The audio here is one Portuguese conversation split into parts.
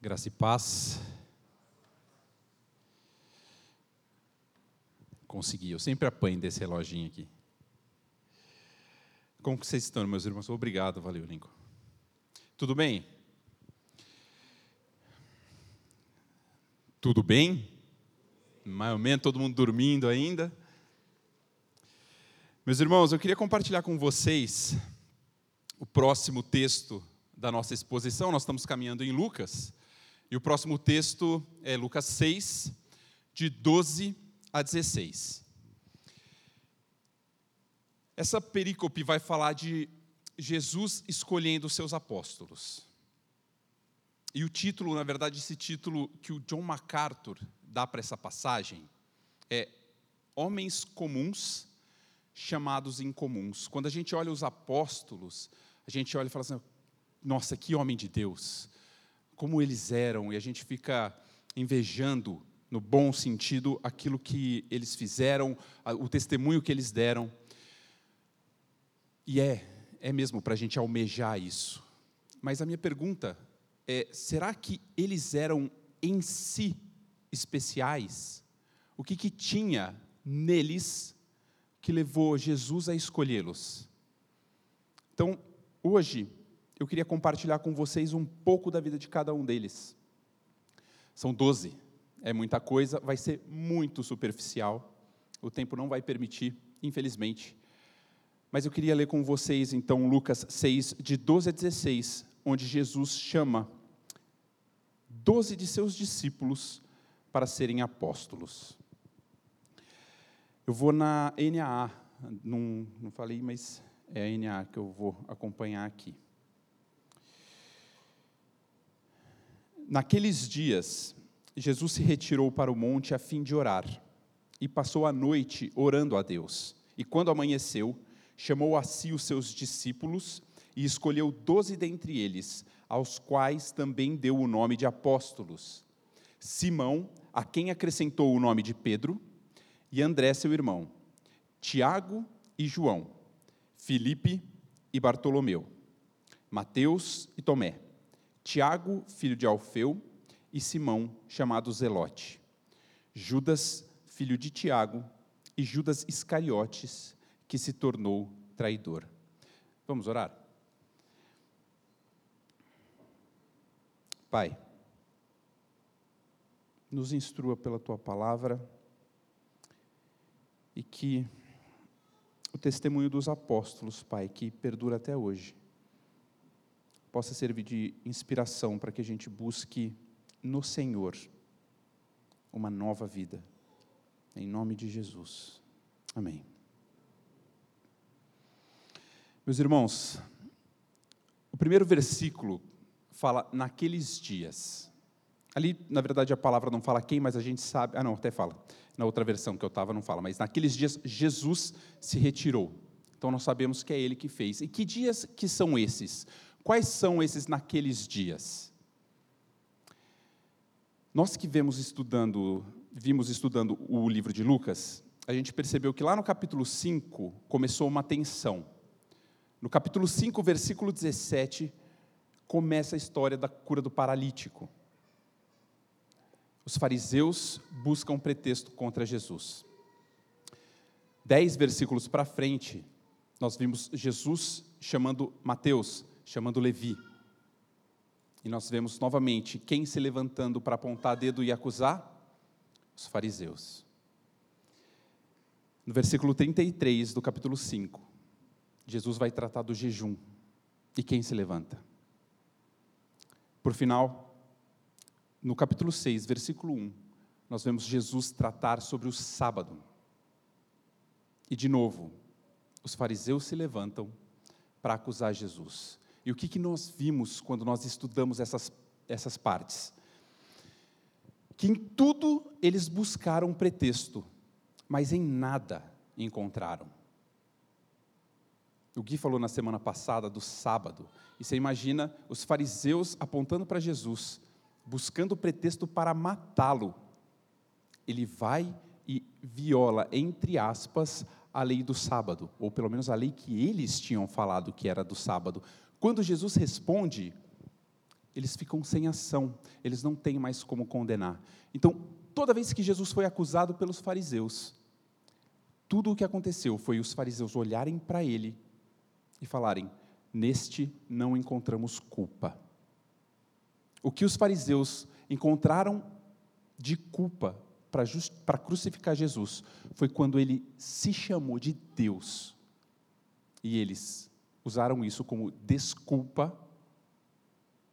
Graça e paz. Consegui, eu sempre apanho desse reloginho aqui. Como vocês estão, meus irmãos? Obrigado, valeu, Lincoln. Tudo bem? Tudo bem? Mais ou menos, todo mundo dormindo ainda. Meus irmãos, eu queria compartilhar com vocês o próximo texto da nossa exposição. Nós estamos caminhando em Lucas. E o próximo texto é Lucas 6, de 12 a 16. Essa perícope vai falar de Jesus escolhendo seus apóstolos. E o título, na verdade, esse título que o John MacArthur dá para essa passagem é Homens Comuns chamados incomuns. Quando a gente olha os apóstolos, a gente olha e fala assim: nossa, que homem de Deus, como eles eram, e a gente fica invejando, no bom sentido, aquilo que eles fizeram, o testemunho que eles deram. E é, é mesmo para a gente almejar isso. Mas a minha pergunta é: será que eles eram em si especiais? O que, que tinha neles que levou Jesus a escolhê-los? Então, hoje, eu queria compartilhar com vocês um pouco da vida de cada um deles. São doze, é muita coisa, vai ser muito superficial, o tempo não vai permitir, infelizmente. Mas eu queria ler com vocês, então, Lucas 6, de 12 a 16, onde Jesus chama doze de seus discípulos para serem apóstolos. Eu vou na NAA, não, não falei, mas é a NAA que eu vou acompanhar aqui. Naqueles dias, Jesus se retirou para o monte a fim de orar e passou a noite orando a Deus. E quando amanheceu, chamou a si os seus discípulos e escolheu doze dentre eles, aos quais também deu o nome de apóstolos: Simão, a quem acrescentou o nome de Pedro, e André, seu irmão, Tiago e João, Filipe e Bartolomeu, Mateus e Tomé Tiago, filho de Alfeu, e Simão, chamado Zelote, Judas, filho de Tiago, e Judas Iscariotes, que se tornou traidor. Vamos orar? Pai, nos instrua pela tua palavra e que o testemunho dos apóstolos, Pai, que perdura até hoje, possa servir de inspiração para que a gente busque no Senhor uma nova vida. Em nome de Jesus. Amém. Meus irmãos, o primeiro versículo fala naqueles dias. Ali, na verdade, a palavra não fala quem, mas a gente sabe. Ah, não, até fala. Na outra versão que eu estava, não fala. Mas naqueles dias, Jesus se retirou. Então nós sabemos que é Ele que fez. E que dias que são esses? Quais são esses naqueles dias? Nós que vemos estudando, vimos estudando o livro de Lucas, a gente percebeu que lá no capítulo 5 começou uma tensão. No capítulo 5, versículo 17, começa a história da cura do paralítico. Os fariseus buscam pretexto contra Jesus. Dez versículos para frente, nós vimos Jesus chamando Mateus chamando Levi. E nós vemos novamente quem se levantando para apontar dedo e acusar? Os fariseus. No versículo 33 do capítulo 5, Jesus vai tratar do jejum. E quem se levanta? Por final, no capítulo 6, versículo 1, nós vemos Jesus tratar sobre o sábado. E de novo, os fariseus se levantam para acusar Jesus. E o que, que nós vimos quando nós estudamos essas, essas partes? Que em tudo eles buscaram pretexto, mas em nada encontraram. O Gui falou na semana passada do sábado, e você imagina os fariseus apontando para Jesus, buscando pretexto para matá-lo. Ele vai e viola, entre aspas, a lei do sábado, ou pelo menos a lei que eles tinham falado que era do sábado, quando Jesus responde, eles ficam sem ação, eles não têm mais como condenar. Então, toda vez que Jesus foi acusado pelos fariseus, tudo o que aconteceu foi os fariseus olharem para ele e falarem: Neste não encontramos culpa. O que os fariseus encontraram de culpa para crucificar Jesus foi quando ele se chamou de Deus. E eles usaram isso como desculpa,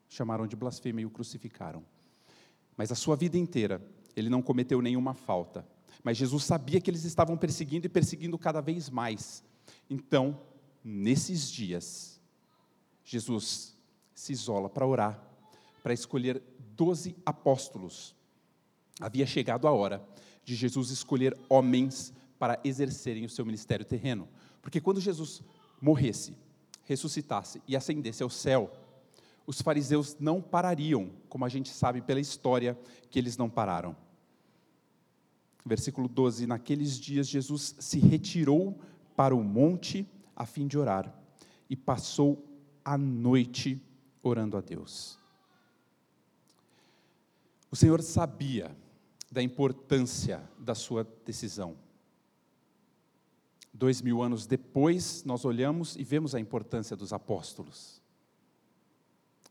chamaram de blasfêmia e o crucificaram. Mas a sua vida inteira, ele não cometeu nenhuma falta. Mas Jesus sabia que eles estavam perseguindo e perseguindo cada vez mais. Então, nesses dias, Jesus se isola para orar, para escolher doze apóstolos. Havia chegado a hora de Jesus escolher homens para exercerem o seu ministério terreno. Porque quando Jesus morresse, ressuscitasse e ascendesse ao céu, os fariseus não parariam, como a gente sabe pela história que eles não pararam. Versículo 12: Naqueles dias Jesus se retirou para o monte a fim de orar e passou a noite orando a Deus. O Senhor sabia da importância da sua decisão. Dois mil anos depois, nós olhamos e vemos a importância dos apóstolos.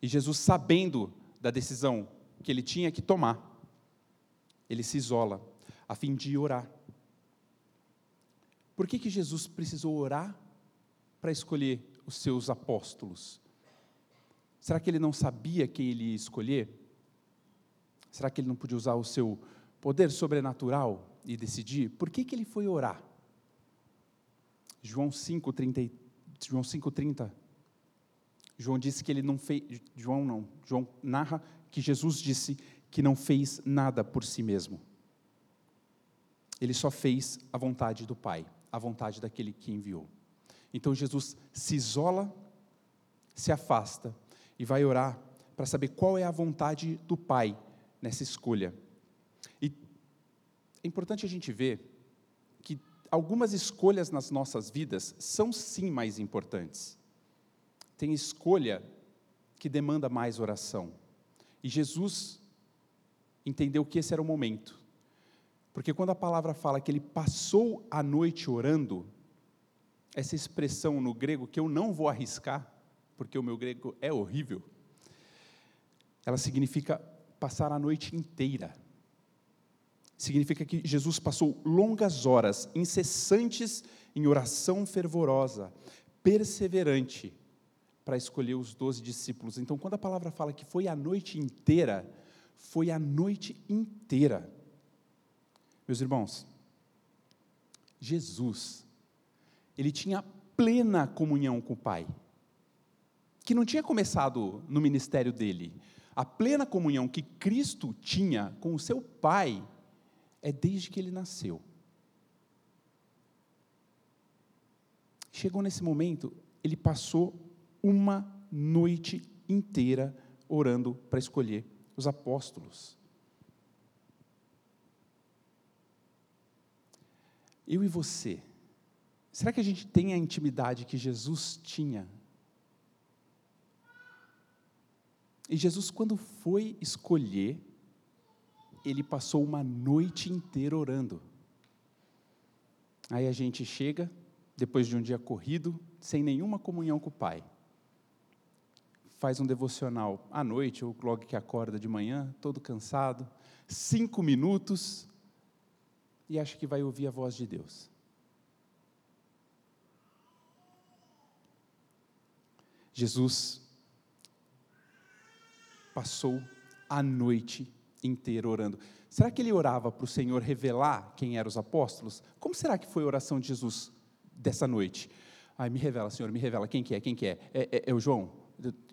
E Jesus, sabendo da decisão que ele tinha que tomar, ele se isola a fim de orar. Por que, que Jesus precisou orar para escolher os seus apóstolos? Será que ele não sabia quem ele ia escolher? Será que ele não podia usar o seu poder sobrenatural e decidir? Por que, que ele foi orar? João 5,30. João 5,30. João disse que ele não fez. João não. João narra que Jesus disse que não fez nada por si mesmo. Ele só fez a vontade do Pai, a vontade daquele que enviou. Então Jesus se isola, se afasta e vai orar para saber qual é a vontade do Pai nessa escolha. E é importante a gente ver algumas escolhas nas nossas vidas são sim mais importantes. Tem escolha que demanda mais oração. E Jesus entendeu que esse era o momento. Porque quando a palavra fala que ele passou a noite orando, essa expressão no grego que eu não vou arriscar, porque o meu grego é horrível, ela significa passar a noite inteira. Significa que Jesus passou longas horas, incessantes em oração fervorosa, perseverante, para escolher os doze discípulos. Então, quando a palavra fala que foi a noite inteira, foi a noite inteira. Meus irmãos, Jesus, ele tinha plena comunhão com o Pai, que não tinha começado no ministério dele, a plena comunhão que Cristo tinha com o seu Pai é desde que ele nasceu. Chegou nesse momento, ele passou uma noite inteira orando para escolher os apóstolos. Eu e você, será que a gente tem a intimidade que Jesus tinha E Jesus, quando foi escolher, ele passou uma noite inteira orando. Aí a gente chega, depois de um dia corrido, sem nenhuma comunhão com o Pai. Faz um devocional à noite, ou logo que acorda de manhã, todo cansado, cinco minutos, e acha que vai ouvir a voz de Deus. Jesus passou a noite inteira orando. Será que ele orava para o Senhor revelar quem eram os apóstolos? Como será que foi a oração de Jesus dessa noite? Ai, me revela, Senhor, me revela quem que é, quem que é? É, é, é o João?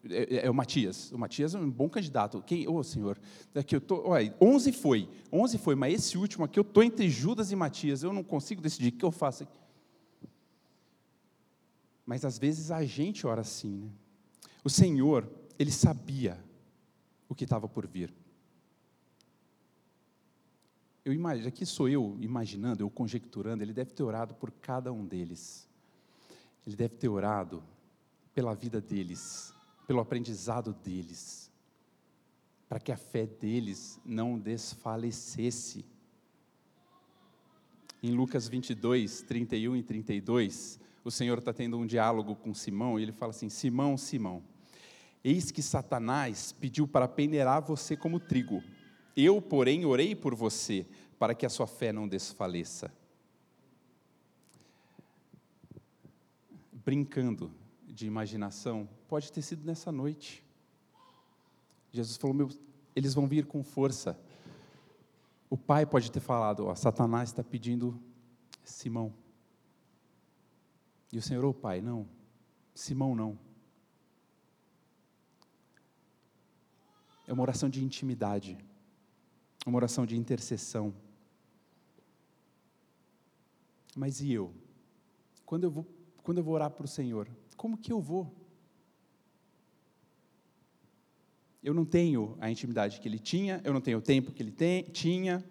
É, é, é, o Matias. O Matias é um bom candidato. Quem? Ô, oh, Senhor, daqui eu tô, olha, 11 foi. 11 foi, mas esse último aqui eu tô entre Judas e Matias. Eu não consigo decidir o que eu faço. Mas às vezes a gente ora assim, né? O Senhor, ele sabia o que estava por vir. Eu imagino, aqui sou eu imaginando, eu conjecturando, ele deve ter orado por cada um deles. Ele deve ter orado pela vida deles, pelo aprendizado deles. para que a fé deles não desfalecesse. Em Lucas 22, 31 e 32, o Senhor está tendo um diálogo com Simão e ele fala assim: Simão, Simão, eis que Satanás pediu para peneirar você como trigo. Eu, porém, orei por você, para que a sua fé não desfaleça. Brincando de imaginação, pode ter sido nessa noite. Jesus falou: Meu, eles vão vir com força. O pai pode ter falado: ó, Satanás está pedindo Simão. E o Senhor, ô pai, não, Simão não. É uma oração de intimidade, uma oração de intercessão. Mas e eu? Quando eu vou, quando eu vou orar para o Senhor, como que eu vou? Eu não tenho a intimidade que ele tinha, eu não tenho o tempo que ele tem, tinha,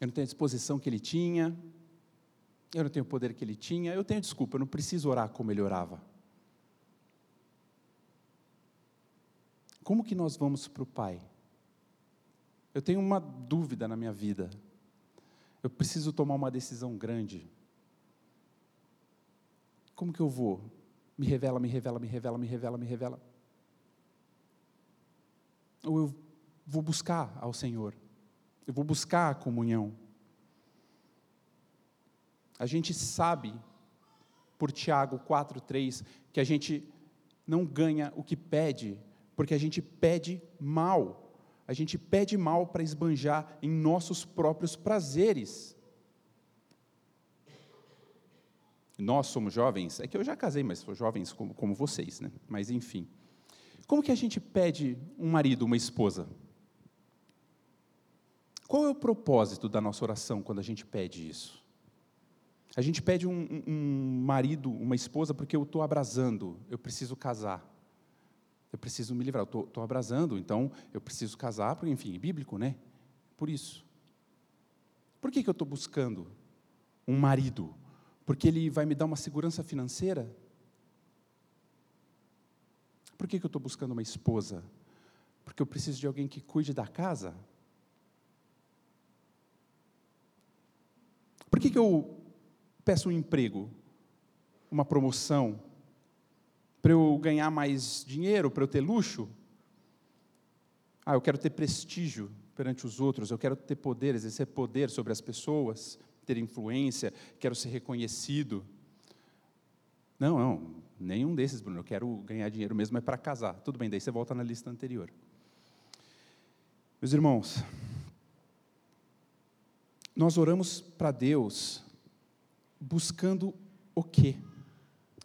eu não tenho a disposição que ele tinha, eu não tenho o poder que ele tinha, eu tenho desculpa, eu não preciso orar como ele orava. Como que nós vamos para o Pai? Eu tenho uma dúvida na minha vida. Eu preciso tomar uma decisão grande. Como que eu vou? Me revela, me revela, me revela, me revela, me revela ou eu vou buscar ao Senhor, eu vou buscar a comunhão. A gente sabe, por Tiago 4,3, que a gente não ganha o que pede, porque a gente pede mal. A gente pede mal para esbanjar em nossos próprios prazeres. Nós somos jovens, é que eu já casei, mas sou jovens como, como vocês, né? Mas enfim. Como que a gente pede um marido, uma esposa? Qual é o propósito da nossa oração quando a gente pede isso? A gente pede um, um marido, uma esposa, porque eu estou abrasando, eu preciso casar. Eu preciso me livrar, eu estou abrasando, então eu preciso casar, porque, enfim, é bíblico, né? Por isso. Por que, que eu estou buscando um marido? Porque ele vai me dar uma segurança financeira? Por que, que eu estou buscando uma esposa? Porque eu preciso de alguém que cuide da casa? Por que, que eu peço um emprego, uma promoção? Para eu ganhar mais dinheiro, para eu ter luxo? Ah, eu quero ter prestígio perante os outros, eu quero ter poder, exercer poder sobre as pessoas, ter influência, quero ser reconhecido. Não, não, nenhum desses, Bruno. Eu quero ganhar dinheiro mesmo, é para casar. Tudo bem, daí você volta na lista anterior. Meus irmãos, nós oramos para Deus buscando o quê?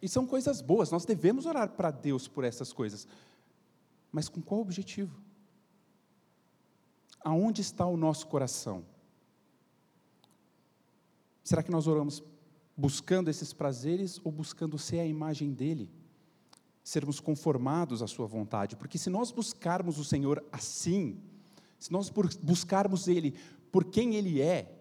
E são coisas boas, nós devemos orar para Deus por essas coisas. Mas com qual objetivo? Aonde está o nosso coração? Será que nós oramos buscando esses prazeres ou buscando ser a imagem dele? Sermos conformados à sua vontade, porque se nós buscarmos o Senhor assim, se nós buscarmos ele por quem ele é,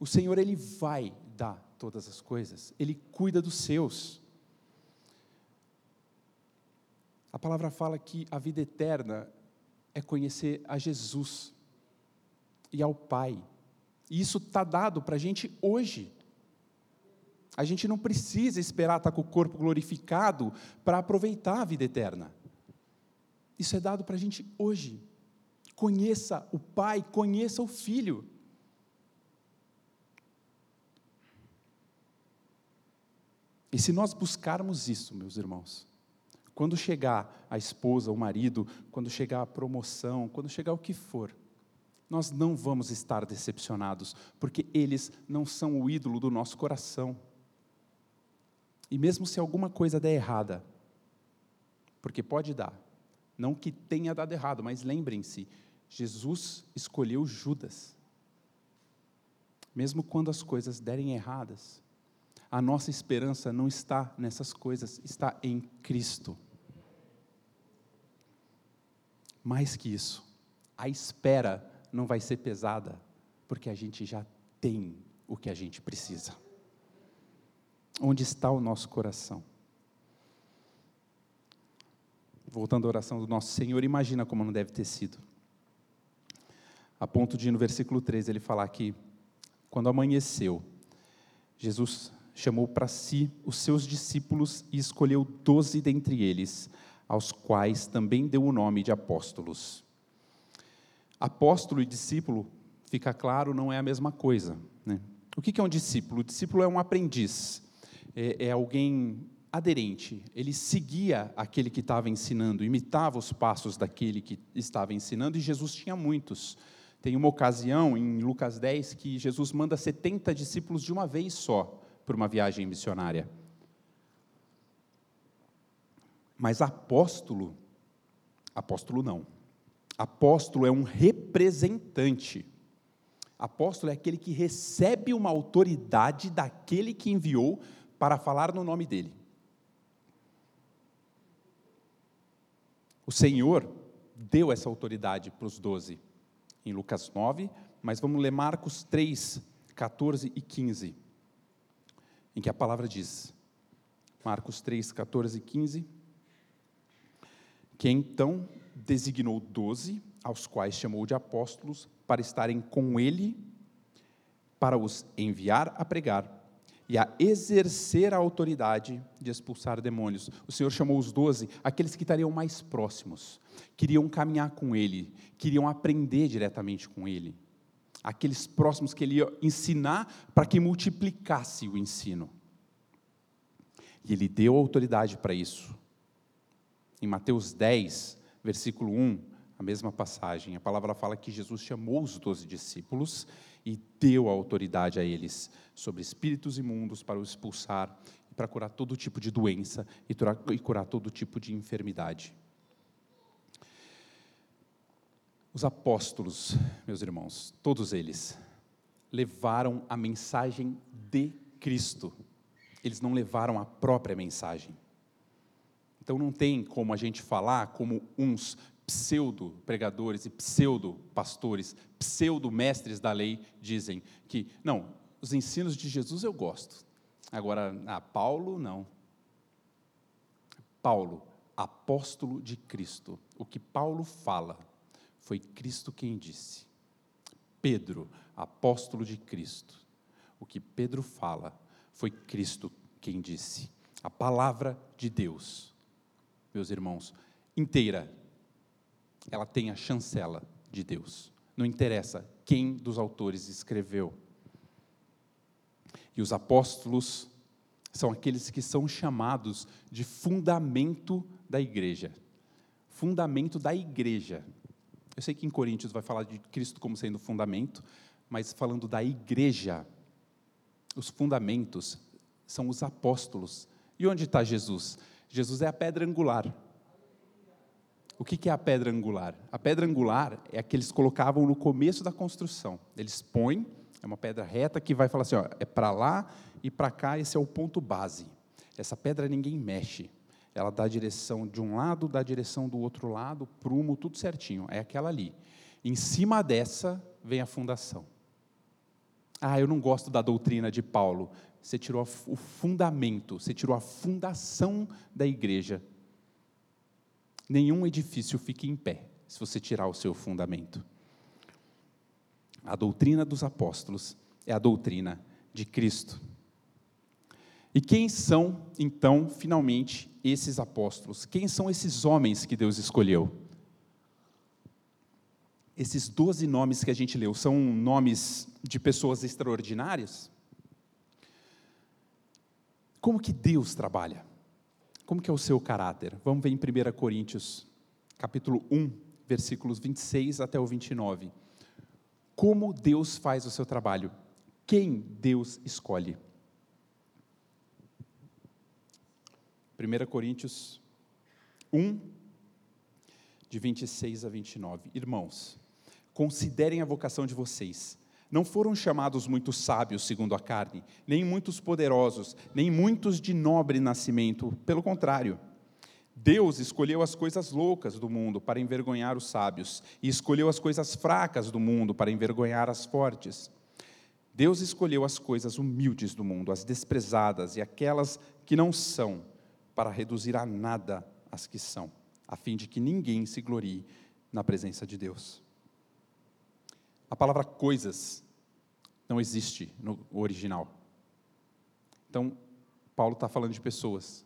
o Senhor ele vai dar todas as coisas, ele cuida dos seus. A palavra fala que a vida eterna é conhecer a Jesus e ao Pai. E isso está dado para a gente hoje. A gente não precisa esperar estar tá com o corpo glorificado para aproveitar a vida eterna. Isso é dado para a gente hoje. Conheça o Pai, conheça o Filho. E se nós buscarmos isso, meus irmãos, quando chegar a esposa, o marido, quando chegar a promoção, quando chegar o que for, nós não vamos estar decepcionados, porque eles não são o ídolo do nosso coração. E mesmo se alguma coisa der errada, porque pode dar, não que tenha dado errado, mas lembrem-se, Jesus escolheu Judas. Mesmo quando as coisas derem erradas, a nossa esperança não está nessas coisas, está em Cristo. Mais que isso, a espera não vai ser pesada, porque a gente já tem o que a gente precisa. Onde está o nosso coração? voltando à oração do nosso Senhor, imagina como não deve ter sido. A ponto de, no versículo 3, ele falar que, quando amanheceu, Jesus chamou para si os seus discípulos e escolheu doze dentre eles, aos quais também deu o nome de apóstolos. Apóstolo e discípulo, fica claro, não é a mesma coisa. Né? O que é um discípulo? O discípulo é um aprendiz, é, é alguém aderente, ele seguia aquele que estava ensinando, imitava os passos daquele que estava ensinando, e Jesus tinha muitos. Tem uma ocasião em Lucas 10 que Jesus manda 70 discípulos de uma vez só para uma viagem missionária. Mas apóstolo, apóstolo não. Apóstolo é um representante. Apóstolo é aquele que recebe uma autoridade daquele que enviou para falar no nome dele. O Senhor deu essa autoridade para os doze em Lucas 9, mas vamos ler Marcos 3, 14 e 15, em que a palavra diz, Marcos 3, 14 e 15, que então designou doze, aos quais chamou de apóstolos, para estarem com ele, para os enviar a pregar e a exercer a autoridade de expulsar demônios. O Senhor chamou os doze, aqueles que estariam mais próximos, queriam caminhar com Ele, queriam aprender diretamente com Ele. Aqueles próximos que Ele ia ensinar para que multiplicasse o ensino. E Ele deu autoridade para isso. Em Mateus 10, versículo 1, a mesma passagem, a palavra fala que Jesus chamou os doze discípulos e deu a autoridade a eles sobre espíritos imundos para os expulsar para curar todo tipo de doença e curar todo tipo de enfermidade. Os apóstolos, meus irmãos, todos eles, levaram a mensagem de Cristo. Eles não levaram a própria mensagem. Então não tem como a gente falar como uns pseudo-pregadores e pseudo-pastores, pseudo-mestres da lei dizem que, não, os ensinos de Jesus eu gosto. Agora, a Paulo, não. Paulo, apóstolo de Cristo. O que Paulo fala foi Cristo quem disse. Pedro, apóstolo de Cristo. O que Pedro fala foi Cristo quem disse. A palavra de Deus, meus irmãos, inteira ela tem a chancela de Deus. Não interessa quem dos autores escreveu. E os apóstolos são aqueles que são chamados de fundamento da igreja. Fundamento da igreja. Eu sei que em Coríntios vai falar de Cristo como sendo fundamento, mas falando da igreja, os fundamentos são os apóstolos. E onde está Jesus? Jesus é a pedra angular. O que é a pedra angular? A pedra angular é a que eles colocavam no começo da construção. Eles põem, é uma pedra reta que vai falar assim: ó, é para lá e para cá, esse é o ponto base. Essa pedra ninguém mexe. Ela dá a direção de um lado, dá a direção do outro lado, prumo, tudo certinho. É aquela ali. Em cima dessa vem a fundação. Ah, eu não gosto da doutrina de Paulo. Você tirou o fundamento, você tirou a fundação da igreja nenhum edifício fique em pé se você tirar o seu fundamento. A doutrina dos apóstolos é a doutrina de Cristo. E quem são, então, finalmente, esses apóstolos? Quem são esses homens que Deus escolheu? Esses doze nomes que a gente leu são nomes de pessoas extraordinárias? Como que Deus trabalha? Como que é o seu caráter? Vamos ver em 1 Coríntios, capítulo 1, versículos 26 até o 29. Como Deus faz o seu trabalho? Quem Deus escolhe? 1 Coríntios 1, de 26 a 29. Irmãos, considerem a vocação de vocês não foram chamados muitos sábios segundo a carne, nem muitos poderosos, nem muitos de nobre nascimento. Pelo contrário, Deus escolheu as coisas loucas do mundo para envergonhar os sábios, e escolheu as coisas fracas do mundo para envergonhar as fortes. Deus escolheu as coisas humildes do mundo, as desprezadas e aquelas que não são, para reduzir a nada as que são, a fim de que ninguém se glorie na presença de Deus. A palavra coisas não existe no original. Então, Paulo está falando de pessoas.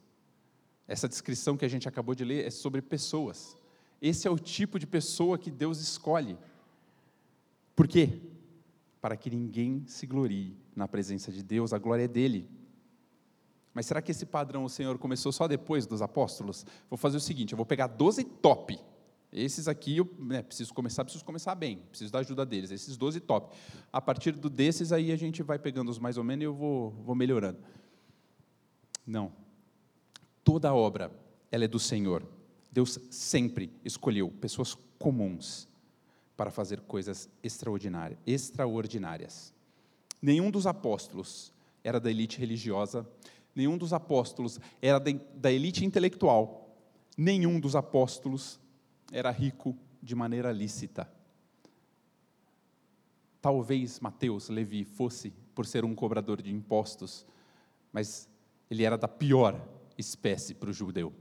Essa descrição que a gente acabou de ler é sobre pessoas. Esse é o tipo de pessoa que Deus escolhe. Por quê? Para que ninguém se glorie na presença de Deus, a glória é dele. Mas será que esse padrão o Senhor começou só depois dos apóstolos? Vou fazer o seguinte: eu vou pegar 12 top. Esses aqui eu né, preciso começar, preciso começar bem, preciso da ajuda deles. Esses 12 top. A partir do desses aí a gente vai pegando os mais ou menos e eu vou, vou melhorando. Não. Toda obra ela é do Senhor. Deus sempre escolheu pessoas comuns para fazer coisas extraordinárias. extraordinárias. Nenhum dos apóstolos era da elite religiosa, nenhum dos apóstolos era da elite intelectual, nenhum dos apóstolos era rico de maneira lícita. Talvez Mateus, Levi, fosse por ser um cobrador de impostos, mas ele era da pior espécie para o judeu.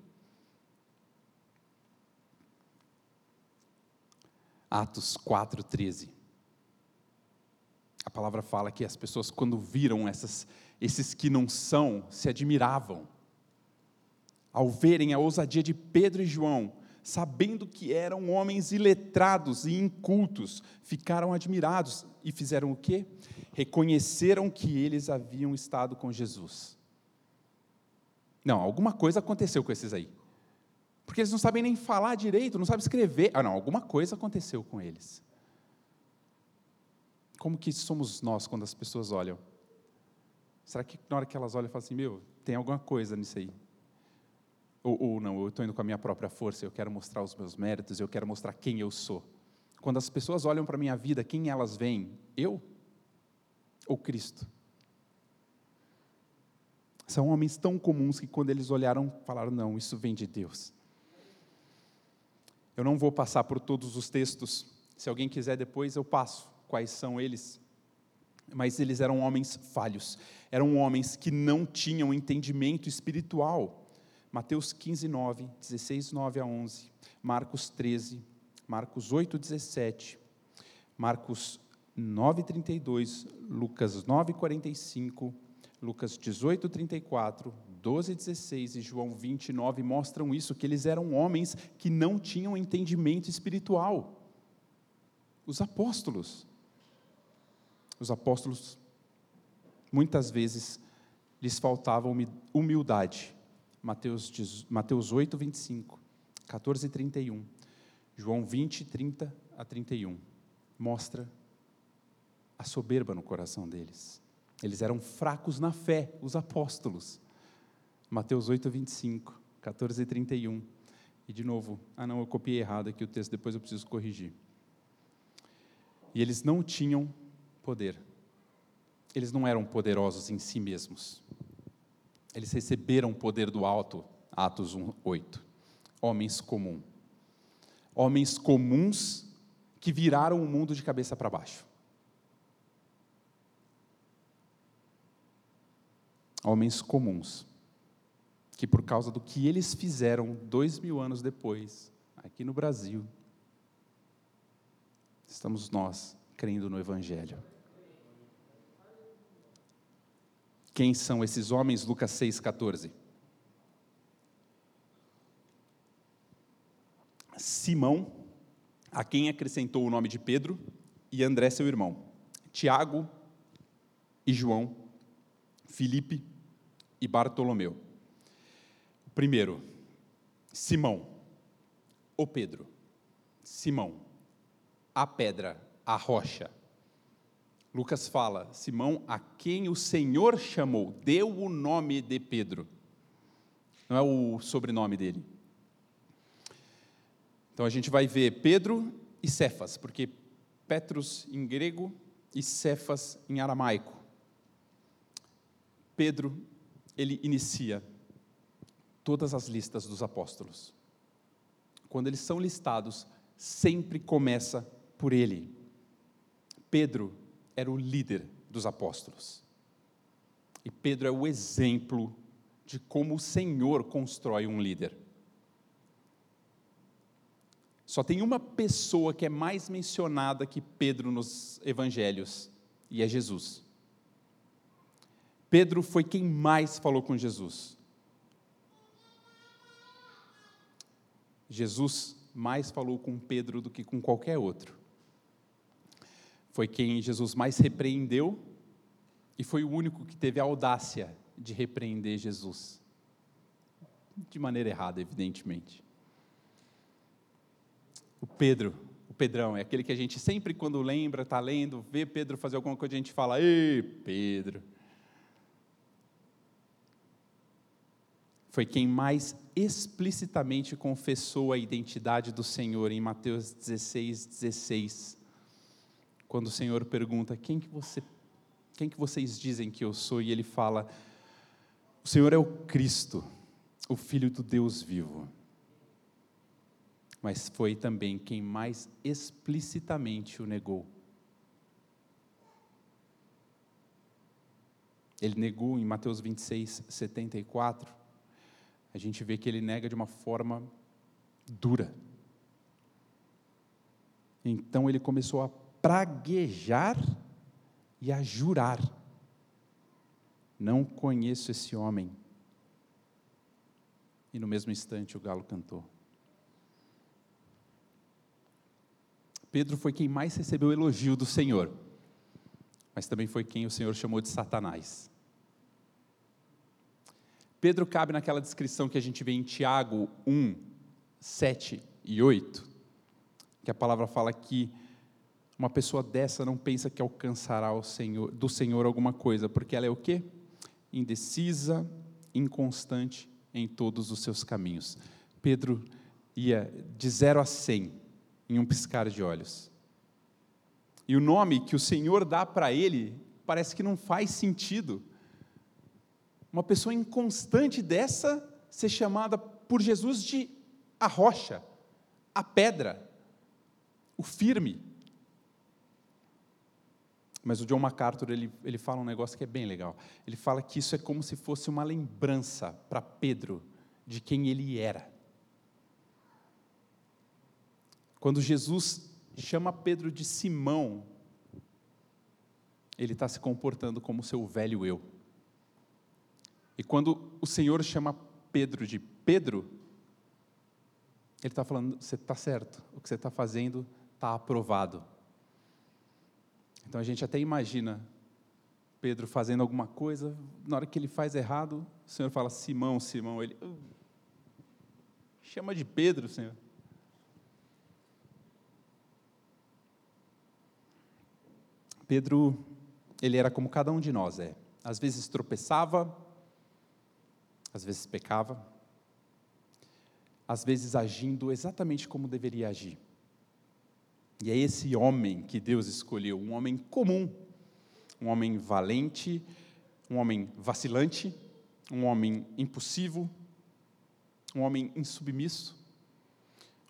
Atos 4,13. A palavra fala que as pessoas, quando viram essas, esses que não são, se admiravam. Ao verem a ousadia de Pedro e João, sabendo que eram homens iletrados e incultos, ficaram admirados e fizeram o quê? Reconheceram que eles haviam estado com Jesus. Não, alguma coisa aconteceu com esses aí. Porque eles não sabem nem falar direito, não sabem escrever. Ah, não, alguma coisa aconteceu com eles. Como que somos nós quando as pessoas olham? Será que na hora que elas olham, falam assim: meu, tem alguma coisa nisso aí? Ou, ou não, eu estou indo com a minha própria força, eu quero mostrar os meus méritos, eu quero mostrar quem eu sou. Quando as pessoas olham para a minha vida, quem elas veem? Eu ou Cristo? São homens tão comuns que quando eles olharam, falaram: não, isso vem de Deus. Eu não vou passar por todos os textos. Se alguém quiser depois, eu passo quais são eles. Mas eles eram homens falhos, eram homens que não tinham entendimento espiritual. Mateus 15, 9, 16, 9 a 11, Marcos 13, Marcos 8, 17, Marcos 9, 32, Lucas 9, 45, Lucas 18, 34, 12, 16 e João 29 mostram isso, que eles eram homens que não tinham entendimento espiritual. Os apóstolos. Os apóstolos, muitas vezes, lhes faltava humildade. Mateus, Mateus 8, 25, 14 31, João 20, 30 a 31, mostra a soberba no coração deles. Eles eram fracos na fé, os apóstolos. Mateus 8, 25, 14 e 31. E de novo, ah não, eu copiei errado aqui o texto, depois eu preciso corrigir. E eles não tinham poder. Eles não eram poderosos em si mesmos. Eles receberam poder do alto, Atos 1, 8. Homens comuns. Homens comuns que viraram o mundo de cabeça para baixo. Homens comuns que por causa do que eles fizeram dois mil anos depois, aqui no Brasil, estamos nós crendo no Evangelho. Quem são esses homens? Lucas 6,14. Simão, a quem acrescentou o nome de Pedro, e André, seu irmão. Tiago e João, Filipe e Bartolomeu. Primeiro, Simão, o Pedro. Simão, a pedra, a rocha. Lucas fala, Simão, a quem o Senhor chamou, deu o nome de Pedro. Não é o sobrenome dele. Então a gente vai ver Pedro e Cefas, porque Petrus em grego e Cefas em aramaico. Pedro, ele inicia todas as listas dos apóstolos. Quando eles são listados, sempre começa por ele. Pedro era o líder dos apóstolos. E Pedro é o exemplo de como o Senhor constrói um líder. Só tem uma pessoa que é mais mencionada que Pedro nos evangelhos, e é Jesus. Pedro foi quem mais falou com Jesus. Jesus mais falou com Pedro do que com qualquer outro. Foi quem Jesus mais repreendeu e foi o único que teve a audácia de repreender Jesus. De maneira errada, evidentemente. O Pedro, o Pedrão, é aquele que a gente sempre, quando lembra, está lendo, vê Pedro fazer alguma coisa, a gente fala: Ei, Pedro. Foi quem mais explicitamente confessou a identidade do Senhor em Mateus 16, 16. Quando o Senhor pergunta: Quem que você quem que vocês dizem que eu sou? E ele fala: O Senhor é o Cristo, o Filho do Deus vivo mas foi também quem mais explicitamente o negou. Ele negou em Mateus 26, 74. A gente vê que ele nega de uma forma dura. Então ele começou a praguejar e a jurar: Não conheço esse homem. E no mesmo instante o galo cantou. Pedro foi quem mais recebeu elogio do Senhor, mas também foi quem o Senhor chamou de Satanás. Pedro cabe naquela descrição que a gente vê em Tiago 1, 7 e 8, que a palavra fala que uma pessoa dessa não pensa que alcançará Senhor, do Senhor alguma coisa, porque ela é o quê? Indecisa, inconstante em todos os seus caminhos. Pedro ia de 0 a 100 em um piscar de olhos. E o nome que o Senhor dá para ele parece que não faz sentido. Uma pessoa inconstante dessa ser chamada por Jesus de a rocha, a pedra, o firme. Mas o John MacArthur ele, ele fala um negócio que é bem legal. Ele fala que isso é como se fosse uma lembrança para Pedro de quem ele era. Quando Jesus chama Pedro de Simão, ele está se comportando como seu velho eu. E quando o Senhor chama Pedro de Pedro, ele está falando: você está certo, o que você está fazendo está aprovado. Então a gente até imagina Pedro fazendo alguma coisa, na hora que ele faz errado, o Senhor fala: Simão, Simão. Ele uh, chama de Pedro, Senhor. Pedro, ele era como cada um de nós é. Às vezes tropeçava, às vezes pecava, às vezes agindo exatamente como deveria agir. E é esse homem que Deus escolheu, um homem comum, um homem valente, um homem vacilante, um homem impulsivo, um homem insubmisso,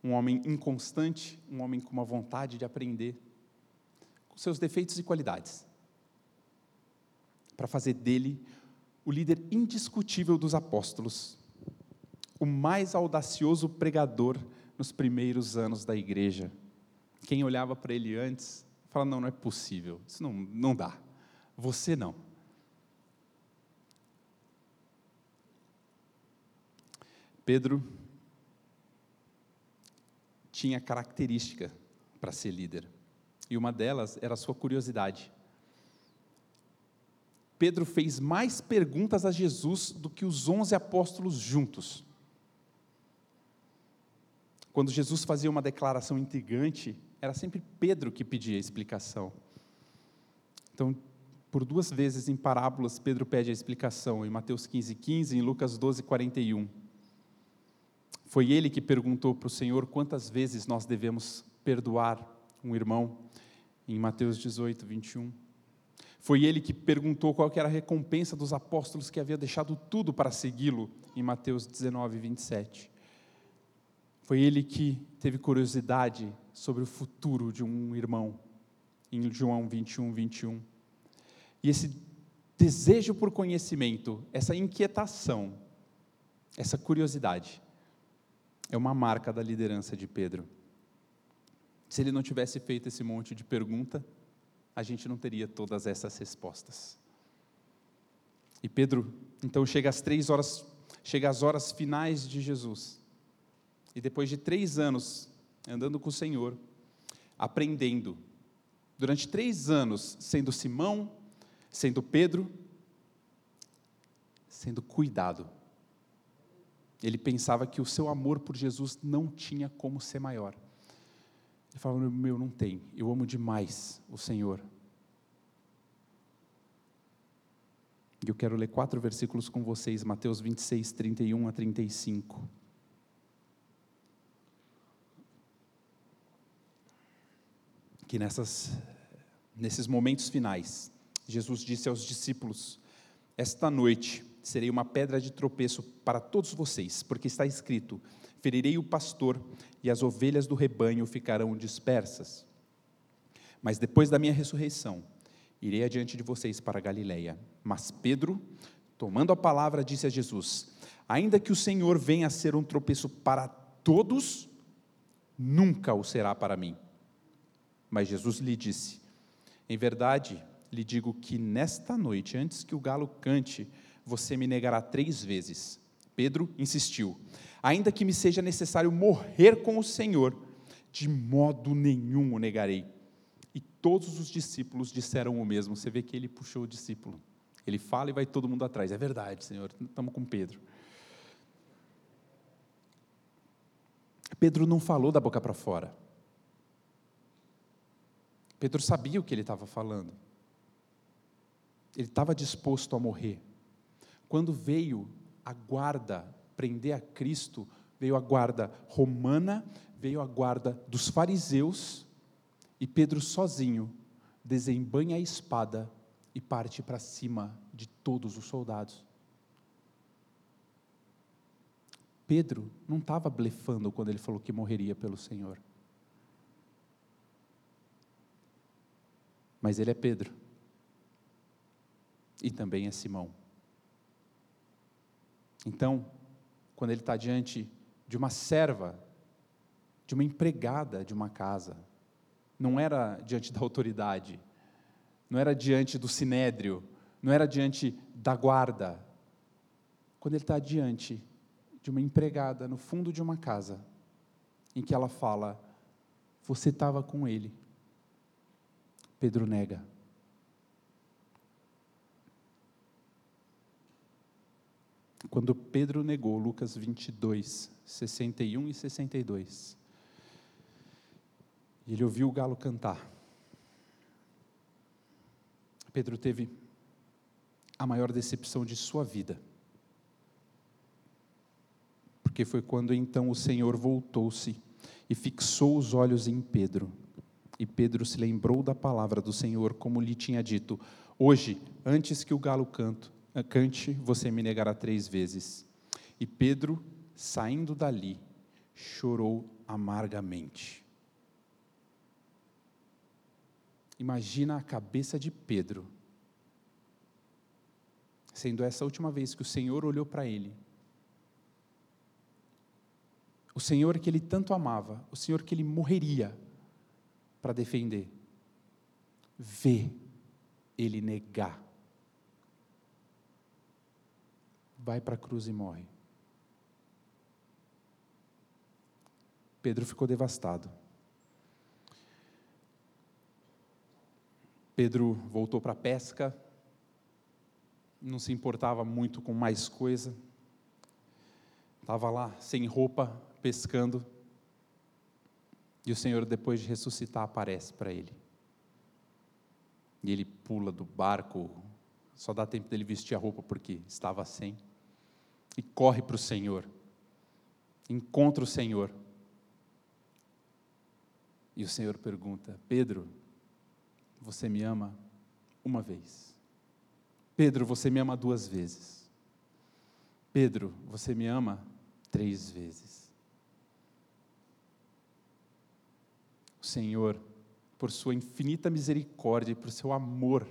um homem inconstante, um homem com uma vontade de aprender seus defeitos e qualidades, para fazer dele o líder indiscutível dos apóstolos, o mais audacioso pregador nos primeiros anos da igreja. Quem olhava para ele antes, fala: não, não é possível, isso não, não dá. Você não. Pedro tinha característica para ser líder e uma delas era a sua curiosidade. Pedro fez mais perguntas a Jesus do que os onze apóstolos juntos. Quando Jesus fazia uma declaração intrigante, era sempre Pedro que pedia explicação. Então, por duas vezes em parábolas, Pedro pede a explicação, em Mateus 15, 15 e em Lucas 12, 41. Foi ele que perguntou para o Senhor quantas vezes nós devemos perdoar um irmão em Mateus 18, 21. Foi ele que perguntou qual era a recompensa dos apóstolos que havia deixado tudo para segui-lo, em Mateus 19, 27. Foi ele que teve curiosidade sobre o futuro de um irmão, em João 21, 21. E esse desejo por conhecimento, essa inquietação, essa curiosidade, é uma marca da liderança de Pedro. Se ele não tivesse feito esse monte de pergunta, a gente não teria todas essas respostas. E Pedro, então, chega às três horas, chega às horas finais de Jesus. E depois de três anos andando com o Senhor, aprendendo, durante três anos, sendo Simão, sendo Pedro, sendo cuidado. Ele pensava que o seu amor por Jesus não tinha como ser maior. Ele falava: Meu, não tem, eu amo demais o Senhor. E eu quero ler quatro versículos com vocês, Mateus 26, 31 a 35. Que nessas, nesses momentos finais, Jesus disse aos discípulos: Esta noite serei uma pedra de tropeço para todos vocês, porque está escrito: ferirei o pastor e as ovelhas do rebanho ficarão dispersas. Mas depois da minha ressurreição, irei adiante de vocês para Galiléia. Mas Pedro, tomando a palavra, disse a Jesus: Ainda que o Senhor venha a ser um tropeço para todos, nunca o será para mim. Mas Jesus lhe disse: Em verdade, lhe digo que nesta noite, antes que o galo cante, você me negará três vezes. Pedro insistiu: Ainda que me seja necessário morrer com o Senhor, de modo nenhum o negarei. E todos os discípulos disseram o mesmo. Você vê que ele puxou o discípulo. Ele fala e vai todo mundo atrás. É verdade, Senhor, estamos com Pedro. Pedro não falou da boca para fora. Pedro sabia o que ele estava falando. Ele estava disposto a morrer. Quando veio a guarda prender a Cristo, veio a guarda romana, veio a guarda dos fariseus, e Pedro sozinho desembanha a espada e parte para cima de todos os soldados. Pedro não estava blefando quando ele falou que morreria pelo Senhor. Mas ele é Pedro. E também é Simão. Então, quando ele está diante de uma serva, de uma empregada de uma casa, não era diante da autoridade, não era diante do sinédrio, não era diante da guarda. Quando ele está diante de uma empregada no fundo de uma casa, em que ela fala: Você estava com ele. Pedro nega. Quando Pedro negou, Lucas 22, 61 e 62. Ele ouviu o galo cantar. Pedro teve a maior decepção de sua vida. Porque foi quando então o Senhor voltou-se e fixou os olhos em Pedro. E Pedro se lembrou da palavra do Senhor, como lhe tinha dito: Hoje, antes que o galo canto, cante, você me negará três vezes. E Pedro, saindo dali, chorou amargamente. Imagina a cabeça de Pedro, sendo essa a última vez que o Senhor olhou para ele. O Senhor que ele tanto amava, o Senhor que ele morreria para defender, vê ele negar. Vai para a cruz e morre. Pedro ficou devastado. Pedro voltou para a pesca, não se importava muito com mais coisa, estava lá sem roupa, pescando, e o Senhor, depois de ressuscitar, aparece para ele. E ele pula do barco, só dá tempo dele vestir a roupa porque estava sem e corre para o Senhor. Encontra o Senhor. E o Senhor pergunta: Pedro, você me ama uma vez? Pedro, você me ama duas vezes? Pedro, você me ama três vezes? O Senhor, por sua infinita misericórdia e por seu amor,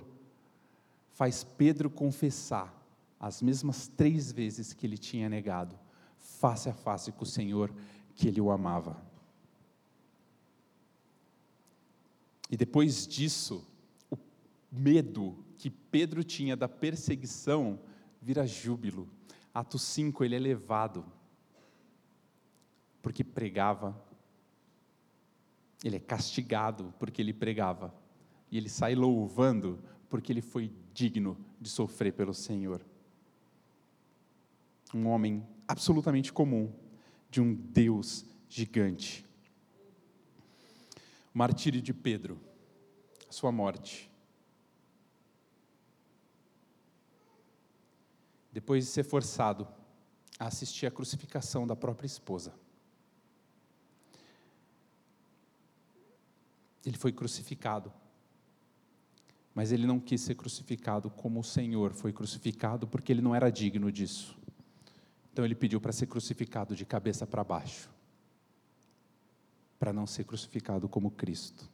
faz Pedro confessar as mesmas três vezes que ele tinha negado, face a face com o Senhor, que ele o amava. E depois disso, o medo que Pedro tinha da perseguição vira júbilo. Atos 5, ele é levado, porque pregava. Ele é castigado porque ele pregava. E ele sai louvando porque ele foi digno de sofrer pelo Senhor. Um homem absolutamente comum, de um Deus gigante. O martírio de Pedro, a sua morte. Depois de ser forçado a assistir à crucificação da própria esposa. Ele foi crucificado. Mas ele não quis ser crucificado como o Senhor foi crucificado, porque ele não era digno disso. Então ele pediu para ser crucificado de cabeça para baixo, para não ser crucificado como Cristo.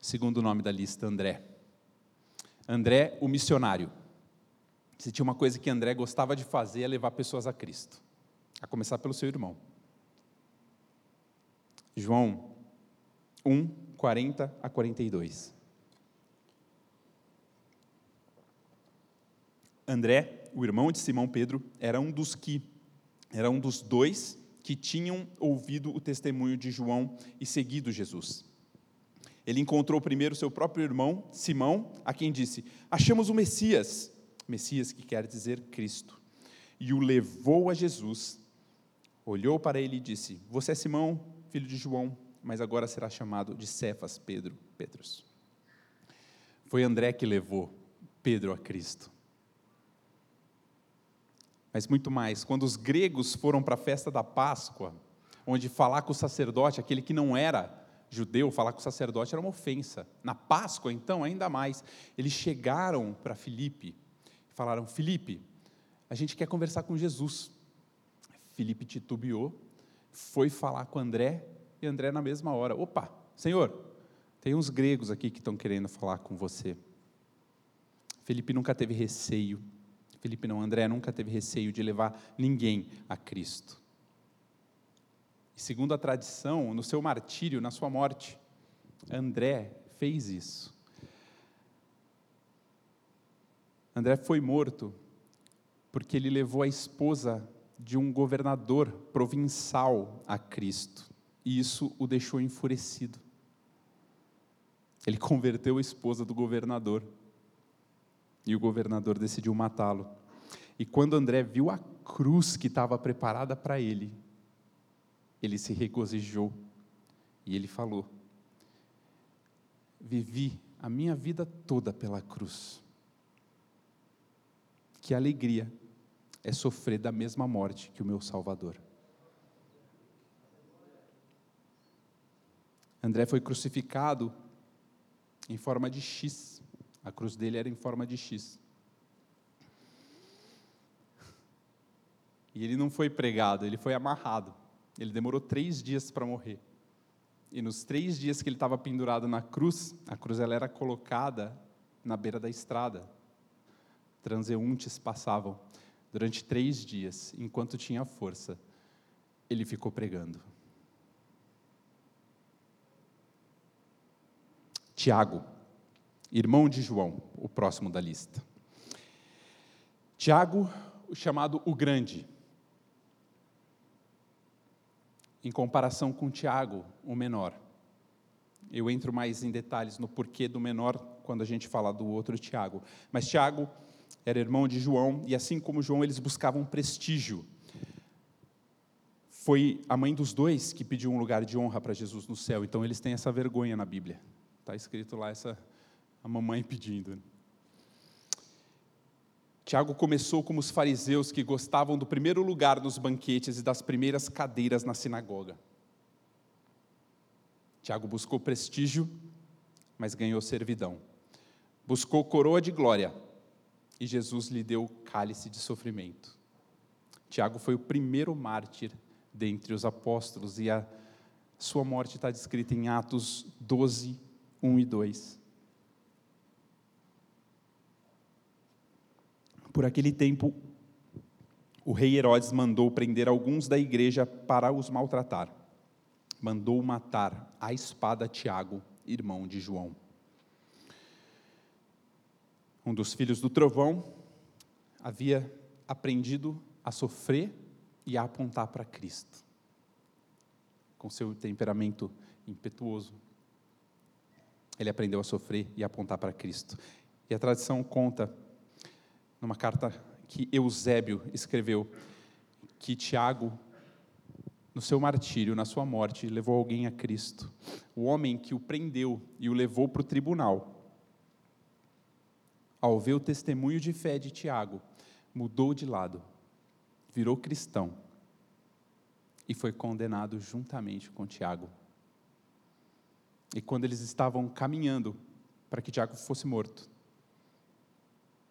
Segundo nome da lista, André. André, o missionário. Se tinha uma coisa que André gostava de fazer é levar pessoas a Cristo, a começar pelo seu irmão. João 1, 40 a 42. André, o irmão de Simão Pedro, era um dos que era um dos dois que tinham ouvido o testemunho de João e seguido Jesus. Ele encontrou primeiro seu próprio irmão, Simão, a quem disse: Achamos o Messias, Messias que quer dizer Cristo, e o levou a Jesus. Olhou para ele e disse: Você é Simão, filho de João, mas agora será chamado de Cefas, Pedro, Pedros. Foi André que levou Pedro a Cristo. Mas muito mais, quando os gregos foram para a festa da Páscoa, onde falar com o sacerdote, aquele que não era judeu, falar com o sacerdote era uma ofensa. Na Páscoa, então, ainda mais. Eles chegaram para Filipe e falaram: Filipe, a gente quer conversar com Jesus. Filipe titubeou foi falar com André, e André, na mesma hora, opa, Senhor, tem uns gregos aqui que estão querendo falar com você. Felipe nunca teve receio, Felipe não, André nunca teve receio de levar ninguém a Cristo. E segundo a tradição, no seu martírio, na sua morte, André fez isso. André foi morto porque ele levou a esposa de um governador provincial a Cristo. E isso o deixou enfurecido. Ele converteu a esposa do governador. E o governador decidiu matá-lo. E quando André viu a cruz que estava preparada para ele, ele se regozijou. E ele falou: Vivi a minha vida toda pela cruz. Que alegria é sofrer da mesma morte que o meu Salvador. André foi crucificado em forma de X. A cruz dele era em forma de X. E ele não foi pregado, ele foi amarrado. Ele demorou três dias para morrer. E nos três dias que ele estava pendurado na cruz, a cruz ela era colocada na beira da estrada. Transeuntes passavam. Durante três dias, enquanto tinha força, ele ficou pregando. Tiago, irmão de João, o próximo da lista. Tiago, chamado o Grande. Em comparação com Tiago, o menor. Eu entro mais em detalhes no porquê do menor quando a gente fala do outro Tiago. Mas Tiago era irmão de João, e assim como João, eles buscavam prestígio. Foi a mãe dos dois que pediu um lugar de honra para Jesus no céu, então eles têm essa vergonha na Bíblia. Está escrito lá essa a mamãe pedindo. Tiago começou como os fariseus que gostavam do primeiro lugar nos banquetes e das primeiras cadeiras na sinagoga. Tiago buscou prestígio, mas ganhou servidão. Buscou coroa de glória, e Jesus lhe deu o cálice de sofrimento. Tiago foi o primeiro mártir dentre os apóstolos e a sua morte está descrita em Atos 12, 1 e 2. Por aquele tempo, o rei Herodes mandou prender alguns da igreja para os maltratar. Mandou matar à espada Tiago, irmão de João. Um dos filhos do trovão havia aprendido a sofrer e a apontar para Cristo, com seu temperamento impetuoso. Ele aprendeu a sofrer e a apontar para Cristo. E a tradição conta, numa carta que Eusébio escreveu, que Tiago, no seu martírio, na sua morte, levou alguém a Cristo. O homem que o prendeu e o levou para o tribunal, ao ver o testemunho de fé de Tiago, mudou de lado, virou cristão e foi condenado juntamente com Tiago. E quando eles estavam caminhando para que Tiago fosse morto,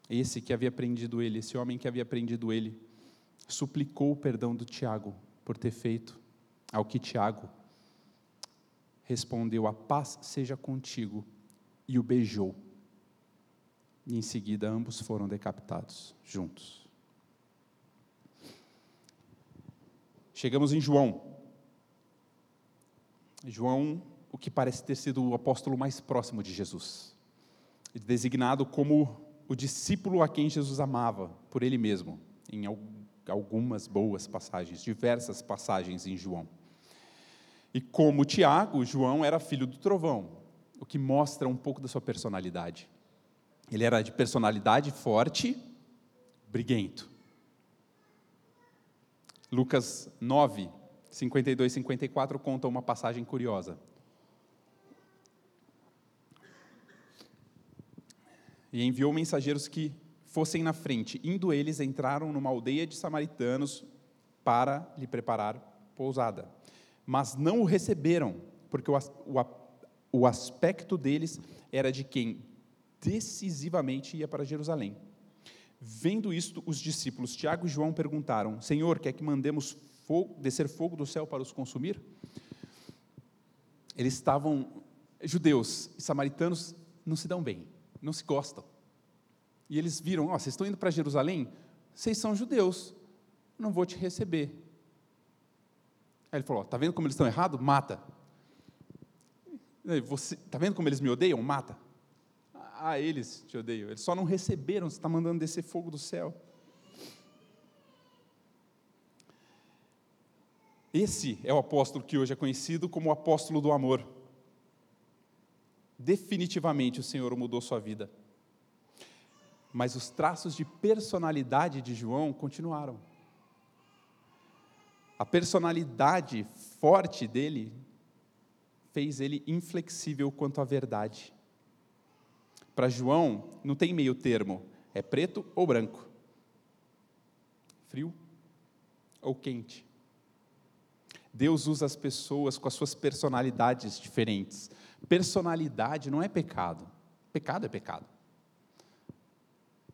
esse que havia prendido ele, esse homem que havia prendido ele, suplicou o perdão do Tiago por ter feito, ao que Tiago respondeu: A paz seja contigo, e o beijou. E em seguida ambos foram decapitados juntos. Chegamos em João. João, o que parece ter sido o apóstolo mais próximo de Jesus, designado como o discípulo a quem Jesus amava por ele mesmo, em algumas boas passagens, diversas passagens em João. E como Tiago, João era filho do trovão, o que mostra um pouco da sua personalidade. Ele era de personalidade forte, briguento. Lucas 9, 52 e 54 conta uma passagem curiosa. E enviou mensageiros que fossem na frente. Indo eles, entraram numa aldeia de samaritanos para lhe preparar pousada. Mas não o receberam, porque o, o, o aspecto deles era de quem decisivamente ia para Jerusalém. Vendo isto, os discípulos Tiago e João perguntaram: Senhor, quer que mandemos fogo, descer fogo do céu para os consumir? Eles estavam, judeus e samaritanos não se dão bem, não se gostam. E eles viram: oh, vocês estão indo para Jerusalém? Vocês são judeus, não vou te receber. Aí ele falou: Está vendo como eles estão errados? Mata. Está vendo como eles me odeiam? Mata ah, eles te odeiam. Eles só não receberam, você está mandando descer fogo do céu. Esse é o apóstolo que hoje é conhecido como o apóstolo do amor. Definitivamente o Senhor mudou sua vida. Mas os traços de personalidade de João continuaram. A personalidade forte dele fez ele inflexível quanto à verdade. Para João, não tem meio termo, é preto ou branco, frio ou quente. Deus usa as pessoas com as suas personalidades diferentes. Personalidade não é pecado, pecado é pecado.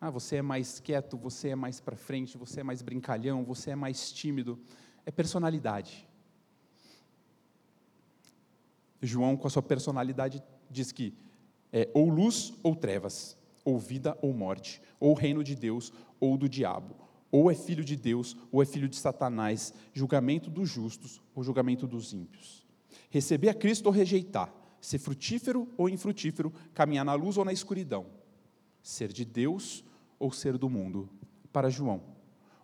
Ah, você é mais quieto, você é mais para frente, você é mais brincalhão, você é mais tímido. É personalidade. João, com a sua personalidade, diz que é ou luz ou trevas, ou vida ou morte, ou reino de Deus ou do diabo, ou é filho de Deus ou é filho de Satanás, julgamento dos justos ou julgamento dos ímpios. Receber a Cristo ou rejeitar, ser frutífero ou infrutífero, caminhar na luz ou na escuridão, ser de Deus ou ser do mundo. Para João,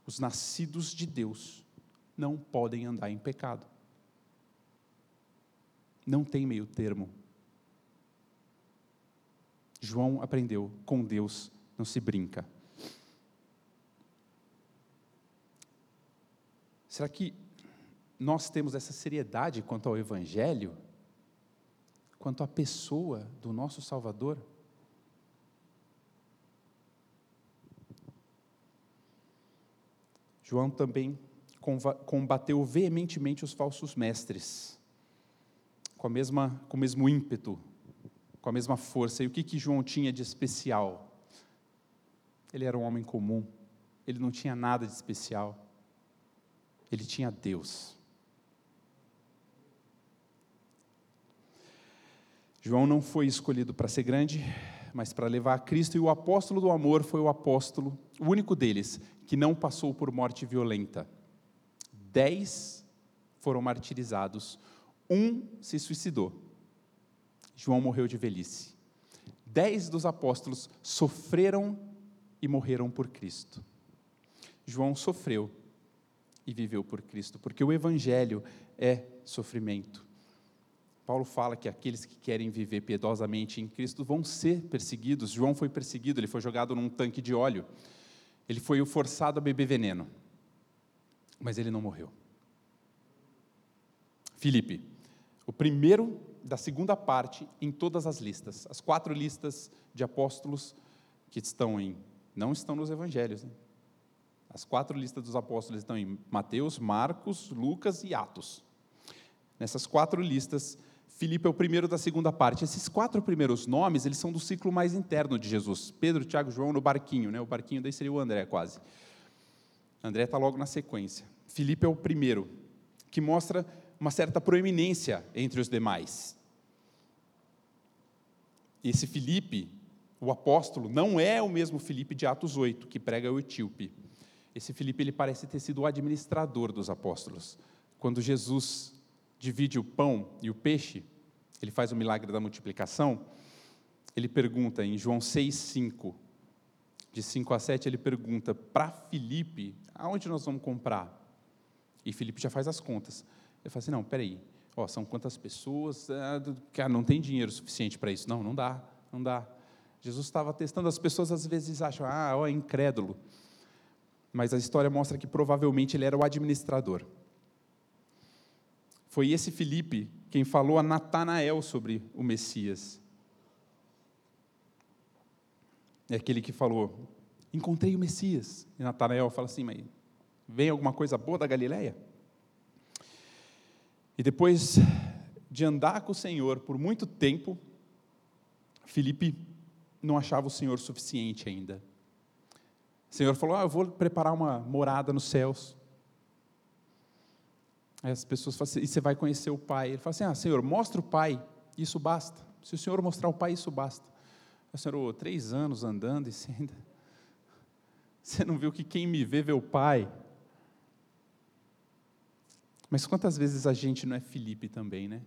os nascidos de Deus não podem andar em pecado. Não tem meio termo João aprendeu: com Deus não se brinca. Será que nós temos essa seriedade quanto ao Evangelho? Quanto à pessoa do nosso Salvador? João também combateu veementemente os falsos mestres, com, a mesma, com o mesmo ímpeto com a mesma força. E o que, que João tinha de especial? Ele era um homem comum, ele não tinha nada de especial, ele tinha Deus. João não foi escolhido para ser grande, mas para levar a Cristo, e o apóstolo do amor foi o apóstolo, o único deles, que não passou por morte violenta. Dez foram martirizados, um se suicidou. João morreu de velhice. Dez dos apóstolos sofreram e morreram por Cristo. João sofreu e viveu por Cristo, porque o Evangelho é sofrimento. Paulo fala que aqueles que querem viver piedosamente em Cristo vão ser perseguidos. João foi perseguido, ele foi jogado num tanque de óleo. Ele foi forçado a beber veneno. Mas ele não morreu. Filipe, o primeiro da segunda parte em todas as listas. As quatro listas de apóstolos que estão em. Não estão nos evangelhos. Né? As quatro listas dos apóstolos estão em Mateus, Marcos, Lucas e Atos. Nessas quatro listas, Filipe é o primeiro da segunda parte. Esses quatro primeiros nomes, eles são do ciclo mais interno de Jesus. Pedro, Tiago, João no barquinho, né? O barquinho daí seria o André, quase. André está logo na sequência. Filipe é o primeiro, que mostra uma certa proeminência entre os demais. Esse Filipe, o apóstolo, não é o mesmo Filipe de Atos 8, que prega o etíope. Esse Filipe ele parece ter sido o administrador dos apóstolos. Quando Jesus divide o pão e o peixe, ele faz o milagre da multiplicação, ele pergunta em João 6, 5, de 5 a 7, ele pergunta para Filipe, aonde nós vamos comprar? E Filipe já faz as contas. Ele fala assim, não, peraí, ó, são quantas pessoas? Ah, cara, não tem dinheiro suficiente para isso. Não, não dá, não dá. Jesus estava testando, as pessoas às vezes acham, ah, ó, é incrédulo. Mas a história mostra que provavelmente ele era o administrador. Foi esse Filipe quem falou a Natanael sobre o Messias. É aquele que falou: Encontrei o Messias. E Natanael fala assim: Mas vem alguma coisa boa da Galileia? E depois de andar com o Senhor por muito tempo, Filipe não achava o Senhor suficiente ainda. O Senhor falou: ah, Eu vou preparar uma morada nos céus. As pessoas falam assim, e você vai conhecer o Pai. Ele fala assim, ah, Senhor, mostra o Pai, isso basta. Se o Senhor mostrar o Pai, isso basta. O Senhor, oh, três anos andando e você ainda... Você não viu que quem me vê, vê o Pai. Mas quantas vezes a gente não é Felipe também, né?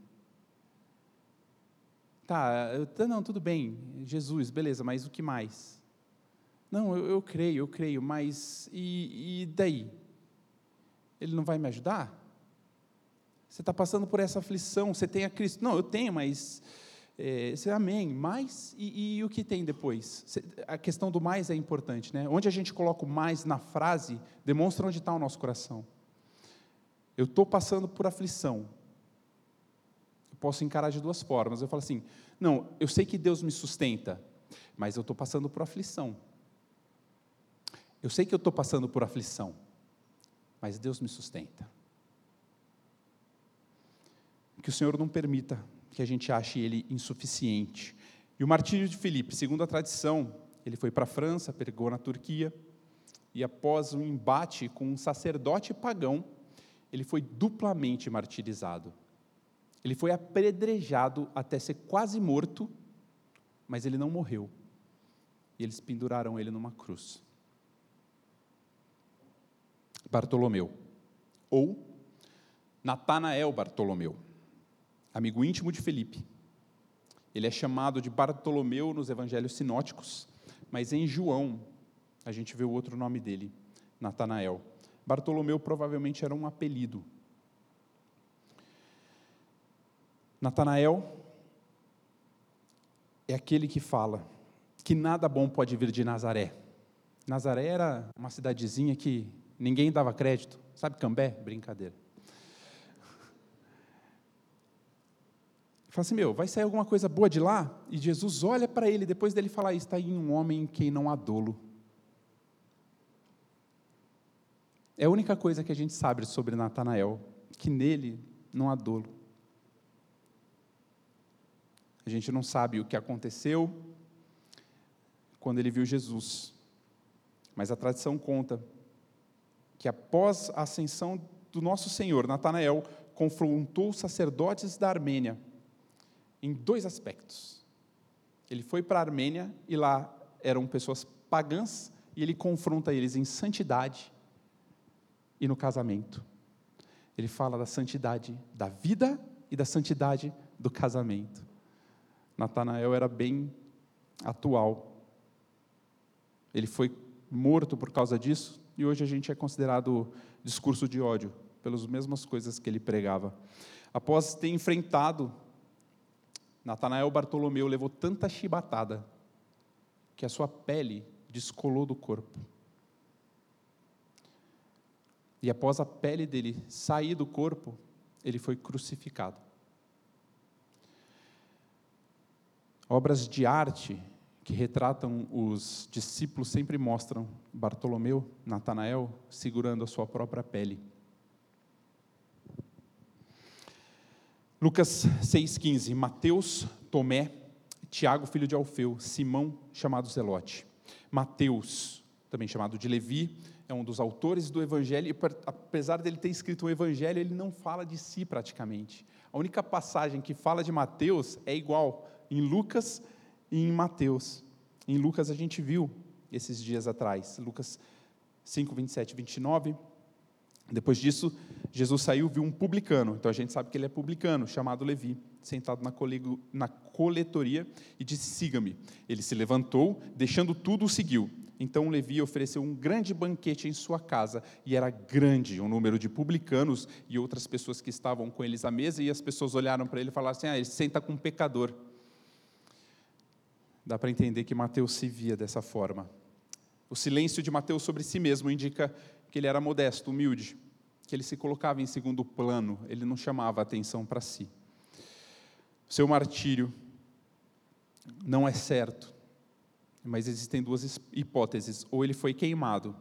Tá, eu, não, tudo bem, Jesus, beleza, mas o que mais? Não, eu, eu creio, eu creio, mas e, e daí? Ele não vai me ajudar? Você está passando por essa aflição, você tem a Cristo. Não, eu tenho, mas. É, você, amém. Mas, e, e, o que tem depois? A questão do mais é importante, né? Onde a gente coloca o mais na frase, demonstra onde está o nosso coração. Eu estou passando por aflição. Eu posso encarar de duas formas. Eu falo assim: não, eu sei que Deus me sustenta, mas eu estou passando por aflição. Eu sei que eu estou passando por aflição, mas Deus me sustenta. Que o Senhor não permita que a gente ache ele insuficiente. E o martírio de Filipe, segundo a tradição, ele foi para a França, pregou na Turquia, e após um embate com um sacerdote pagão, ele foi duplamente martirizado. Ele foi apedrejado até ser quase morto, mas ele não morreu. E eles penduraram ele numa cruz. Bartolomeu, ou Natanael Bartolomeu amigo íntimo de Felipe. Ele é chamado de Bartolomeu nos evangelhos sinóticos, mas em João a gente vê o outro nome dele, Natanael. Bartolomeu provavelmente era um apelido. Natanael é aquele que fala que nada bom pode vir de Nazaré. Nazaré era uma cidadezinha que ninguém dava crédito. Sabe Cambé? Brincadeira. Fala assim, meu, vai sair alguma coisa boa de lá? E Jesus olha para ele, depois dele falar está aí um homem em quem não há dolo. É a única coisa que a gente sabe sobre Natanael, que nele não há dolo. A gente não sabe o que aconteceu quando ele viu Jesus. Mas a tradição conta que após a ascensão do nosso Senhor, Natanael confrontou os sacerdotes da Armênia em dois aspectos. Ele foi para a Armênia e lá eram pessoas pagãs e ele confronta eles em santidade e no casamento. Ele fala da santidade da vida e da santidade do casamento. Natanael era bem atual. Ele foi morto por causa disso e hoje a gente é considerado discurso de ódio pelas mesmas coisas que ele pregava. Após ter enfrentado, Natanael Bartolomeu levou tanta chibatada que a sua pele descolou do corpo. E após a pele dele sair do corpo, ele foi crucificado. Obras de arte que retratam os discípulos sempre mostram Bartolomeu, Natanael, segurando a sua própria pele. Lucas 6,15, Mateus, Tomé, Tiago, filho de Alfeu, Simão, chamado Zelote. Mateus, também chamado de Levi, é um dos autores do Evangelho, e apesar dele ter escrito o Evangelho, ele não fala de si praticamente. A única passagem que fala de Mateus é igual em Lucas e em Mateus. Em Lucas a gente viu esses dias atrás, Lucas 5, 27 e 29, depois disso, Jesus saiu, viu um publicano, então a gente sabe que ele é publicano, chamado Levi, sentado na, colego, na coletoria e disse: Siga-me. Ele se levantou, deixando tudo, o seguiu. Então Levi ofereceu um grande banquete em sua casa, e era grande o número de publicanos e outras pessoas que estavam com eles à mesa, e as pessoas olharam para ele e falaram assim: Ah, ele senta com um pecador. Dá para entender que Mateus se via dessa forma. O silêncio de Mateus sobre si mesmo indica que ele era modesto, humilde, que ele se colocava em segundo plano, ele não chamava atenção para si. Seu martírio não é certo, mas existem duas hipóteses: ou ele foi queimado,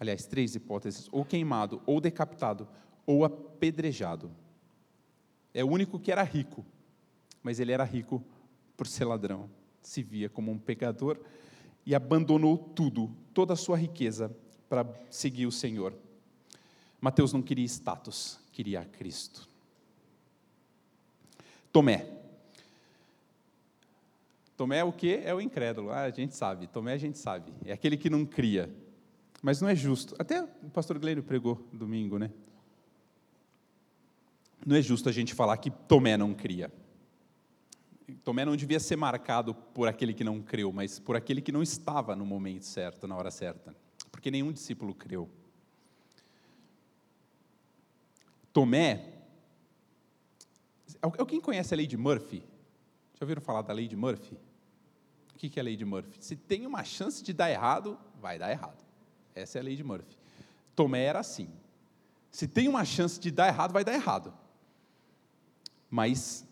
aliás, três hipóteses: ou queimado, ou decapitado, ou apedrejado. É o único que era rico, mas ele era rico por ser ladrão, se via como um pecador e abandonou tudo, toda a sua riqueza, para seguir o Senhor. Mateus não queria status, queria Cristo. Tomé. Tomé é o que? É o incrédulo. Ah, a gente sabe. Tomé a gente sabe. É aquele que não cria. Mas não é justo. Até o pastor Gleiro pregou domingo, né? Não é justo a gente falar que Tomé não cria. Tomé não devia ser marcado por aquele que não creu, mas por aquele que não estava no momento certo, na hora certa porque nenhum discípulo creu. Tomé, alguém conhece a lei de Murphy? Já ouviram falar da lei de Murphy? O que é a lei de Murphy? Se tem uma chance de dar errado, vai dar errado. Essa é a lei de Murphy. Tomé era assim. Se tem uma chance de dar errado, vai dar errado. Mas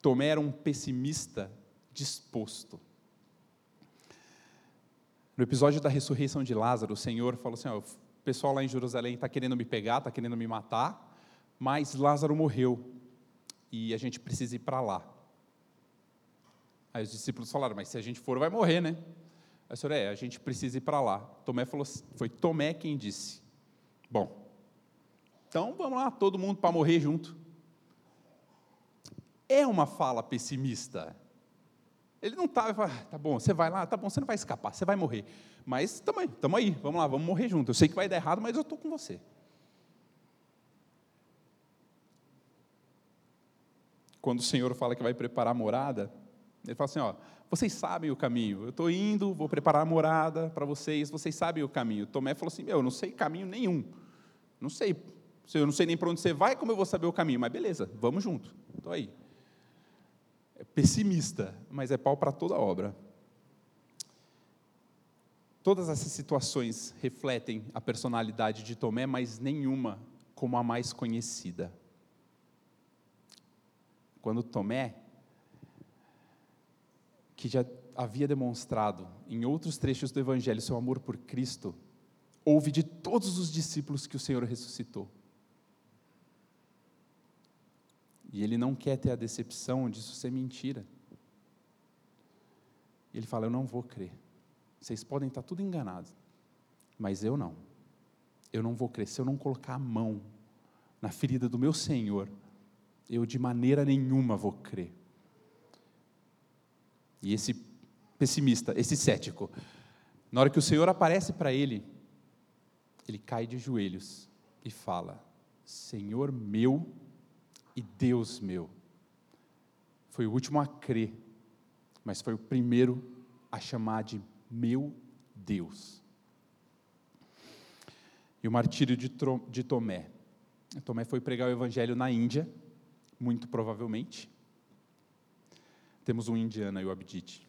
Tomé era um pessimista disposto. No episódio da ressurreição de Lázaro, o Senhor falou assim: ó, o pessoal lá em Jerusalém está querendo me pegar, está querendo me matar, mas Lázaro morreu e a gente precisa ir para lá. Aí os discípulos falaram: mas se a gente for, vai morrer, né? Aí o Senhor, é, a gente precisa ir para lá. Tomé falou: foi Tomé quem disse: bom, então vamos lá, todo mundo para morrer junto. É uma fala pessimista, ele não estava, ah, tá bom, você vai lá, tá bom, você não vai escapar, você vai morrer. Mas também, estamos aí, vamos lá, vamos morrer junto. Eu sei que vai dar errado, mas eu estou com você. Quando o Senhor fala que vai preparar a morada, ele fala assim: ó, vocês sabem o caminho. Eu estou indo, vou preparar a morada para vocês, vocês sabem o caminho. Tomé falou assim: meu, eu não sei caminho nenhum. Não sei. Eu não sei nem para onde você vai, como eu vou saber o caminho? Mas beleza, vamos junto. Estou aí é pessimista, mas é pau para toda obra. Todas essas situações refletem a personalidade de Tomé, mas nenhuma como a mais conhecida. Quando Tomé, que já havia demonstrado em outros trechos do Evangelho seu amor por Cristo, ouve de todos os discípulos que o Senhor ressuscitou. E ele não quer ter a decepção disso ser mentira. Ele fala: Eu não vou crer. Vocês podem estar tudo enganados, mas eu não. Eu não vou crer. Se eu não colocar a mão na ferida do meu Senhor, eu de maneira nenhuma vou crer. E esse pessimista, esse cético, na hora que o Senhor aparece para ele, ele cai de joelhos e fala: Senhor meu e Deus meu. Foi o último a crer, mas foi o primeiro a chamar de meu Deus. E o martírio de, Tomé. Tomé foi pregar o evangelho na Índia, muito provavelmente. Temos um indiano aí, o Abdite.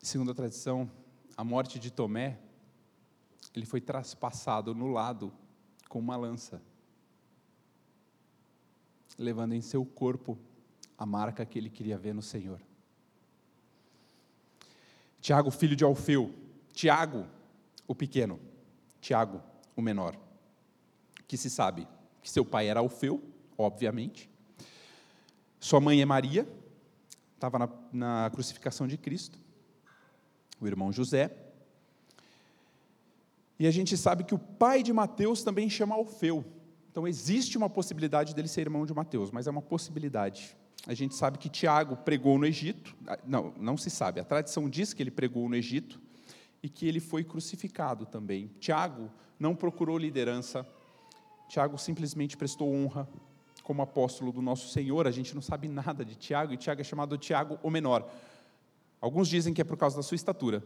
Segundo a tradição, a morte de Tomé, ele foi traspassado no lado com uma lança, levando em seu corpo a marca que ele queria ver no Senhor. Tiago, filho de Alfeu, Tiago, o pequeno, Tiago, o menor, que se sabe que seu pai era Alfeu, obviamente, sua mãe é Maria, estava na, na crucificação de Cristo, o irmão José, e a gente sabe que o pai de Mateus também chama Alfeu. Então existe uma possibilidade dele ser irmão de Mateus, mas é uma possibilidade. A gente sabe que Tiago pregou no Egito. Ah, não, não se sabe. A tradição diz que ele pregou no Egito e que ele foi crucificado também. Tiago não procurou liderança. Tiago simplesmente prestou honra como apóstolo do nosso Senhor. A gente não sabe nada de Tiago e Tiago é chamado Tiago o menor. Alguns dizem que é por causa da sua estatura.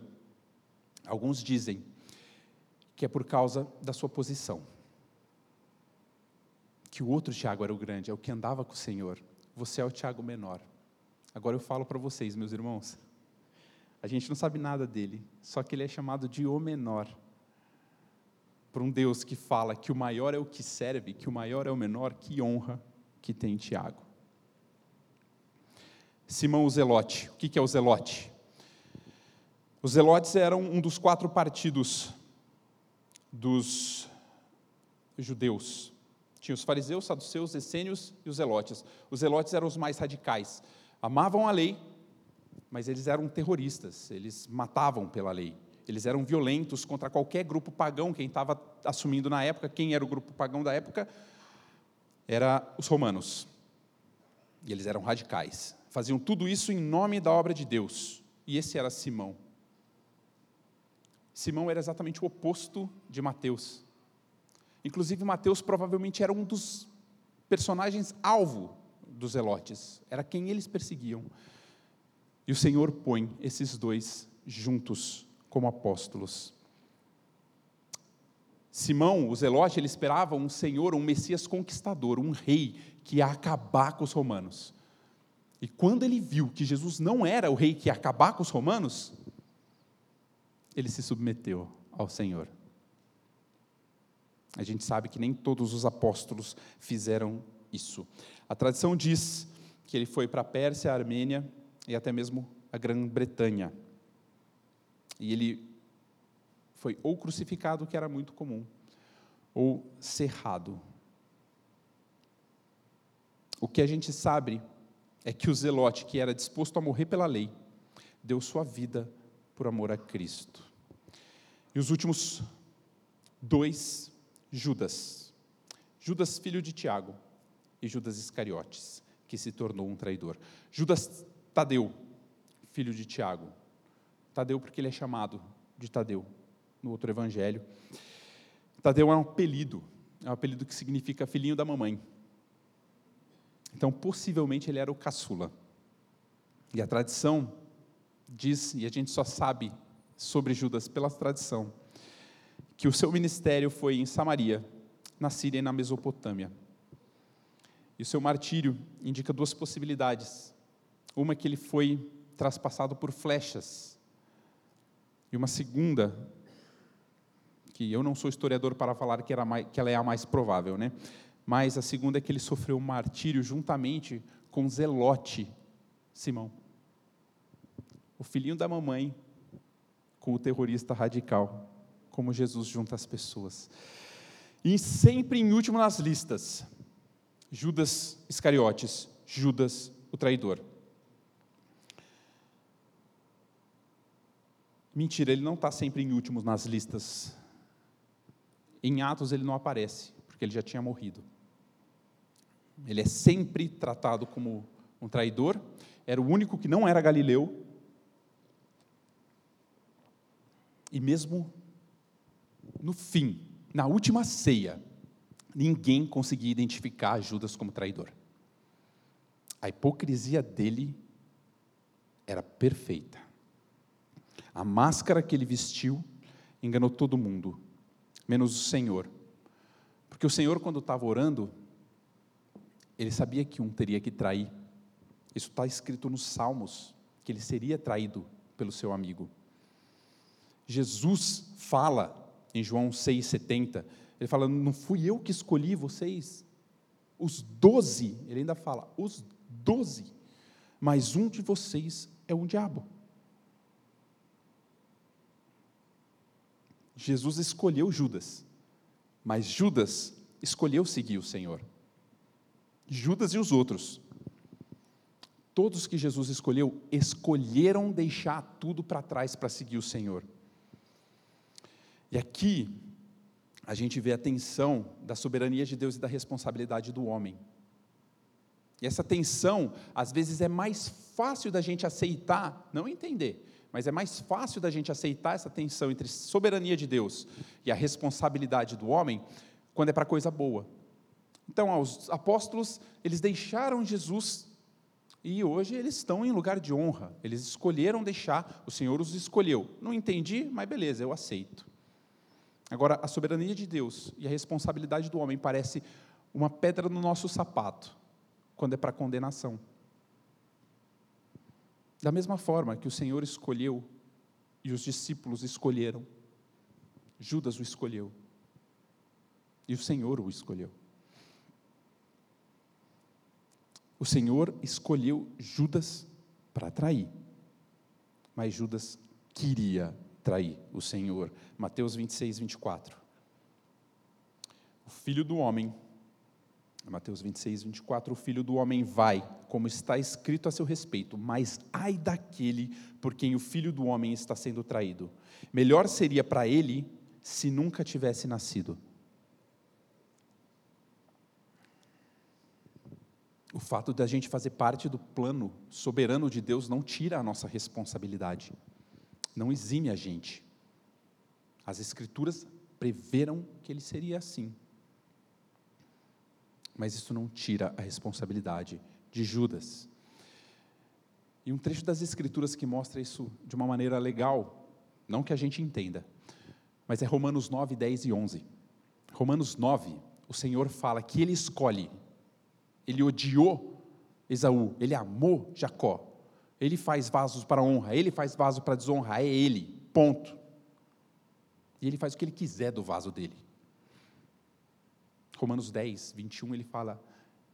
Alguns dizem que é por causa da sua posição. Que o outro Tiago era o grande, é o que andava com o Senhor. Você é o Tiago menor. Agora eu falo para vocês, meus irmãos. A gente não sabe nada dele, só que ele é chamado de o menor. Por um Deus que fala que o maior é o que serve, que o maior é o menor, que honra que tem Tiago. Simão o Zelote. O que é o Zelote? Os Zelotes eram um dos quatro partidos dos judeus. Tinha os fariseus, saduceus, essênios e os zelotes. Os zelotes eram os mais radicais. Amavam a lei, mas eles eram terroristas, eles matavam pela lei. Eles eram violentos contra qualquer grupo pagão. Quem estava assumindo na época, quem era o grupo pagão da época, era os romanos. E eles eram radicais. Faziam tudo isso em nome da obra de Deus. E esse era Simão. Simão era exatamente o oposto de Mateus. Inclusive, Mateus provavelmente era um dos personagens alvo dos zelotes, era quem eles perseguiam. E o Senhor põe esses dois juntos como apóstolos. Simão, o zelote, ele esperava um senhor, um messias conquistador, um rei que ia acabar com os romanos. E quando ele viu que Jesus não era o rei que ia acabar com os romanos, ele se submeteu ao Senhor. A gente sabe que nem todos os apóstolos fizeram isso. A tradição diz que ele foi para a Pérsia, a Armênia e até mesmo a Grã-Bretanha. E ele foi ou crucificado, que era muito comum, ou cerrado. O que a gente sabe é que o zelote, que era disposto a morrer pela lei, deu sua vida por amor a Cristo. E os últimos dois, Judas. Judas, filho de Tiago, e Judas Iscariotes, que se tornou um traidor. Judas Tadeu, filho de Tiago. Tadeu, porque ele é chamado de Tadeu no outro evangelho. Tadeu é um apelido, é um apelido que significa filhinho da mamãe. Então, possivelmente, ele era o caçula. E a tradição diz, e a gente só sabe sobre Judas pela tradição, que o seu ministério foi em Samaria, na Síria e na Mesopotâmia. E o seu martírio indica duas possibilidades. Uma que ele foi traspassado por flechas. E uma segunda, que eu não sou historiador para falar que, mais, que ela é a mais provável, né? Mas a segunda é que ele sofreu um martírio juntamente com Zelote, Simão o filhinho da mamãe com o terrorista radical, como Jesus junta as pessoas. E sempre em último nas listas, Judas Iscariotes, Judas o traidor. Mentira, ele não está sempre em último nas listas. Em Atos ele não aparece, porque ele já tinha morrido. Ele é sempre tratado como um traidor. Era o único que não era galileu. E mesmo no fim, na última ceia, ninguém conseguia identificar Judas como traidor. A hipocrisia dele era perfeita. A máscara que ele vestiu enganou todo mundo, menos o Senhor. Porque o Senhor, quando estava orando, ele sabia que um teria que trair. Isso está escrito nos Salmos, que ele seria traído pelo seu amigo. Jesus fala em João 6,70, ele fala: Não fui eu que escolhi vocês, os doze, ele ainda fala, os doze, mas um de vocês é um diabo. Jesus escolheu Judas, mas Judas escolheu seguir o Senhor. Judas e os outros. Todos que Jesus escolheu, escolheram deixar tudo para trás para seguir o Senhor. E aqui, a gente vê a tensão da soberania de Deus e da responsabilidade do homem. E essa tensão, às vezes, é mais fácil da gente aceitar, não entender, mas é mais fácil da gente aceitar essa tensão entre soberania de Deus e a responsabilidade do homem quando é para coisa boa. Então, os apóstolos, eles deixaram Jesus e hoje eles estão em lugar de honra. Eles escolheram deixar, o Senhor os escolheu. Não entendi, mas beleza, eu aceito. Agora, a soberania de Deus e a responsabilidade do homem parece uma pedra no nosso sapato, quando é para condenação. Da mesma forma que o Senhor escolheu e os discípulos escolheram, Judas o escolheu. E o Senhor o escolheu. O Senhor escolheu Judas para trair, mas Judas queria trair o Senhor. Mateus 26, 24. O filho do homem, Mateus 26, 24, o filho do homem vai, como está escrito a seu respeito, mas ai daquele por quem o filho do homem está sendo traído. Melhor seria para ele se nunca tivesse nascido. O fato da gente fazer parte do plano soberano de Deus não tira a nossa responsabilidade, não exime a gente. As Escrituras preveram que ele seria assim. Mas isso não tira a responsabilidade de Judas. E um trecho das Escrituras que mostra isso de uma maneira legal, não que a gente entenda, mas é Romanos 9, 10 e 11. Romanos 9, o Senhor fala que ele escolhe ele odiou Esaú, ele amou Jacó. Ele faz vasos para honra, ele faz vaso para desonra, é ele, ponto. E ele faz o que ele quiser do vaso dele. Romanos 10, 21, ele fala: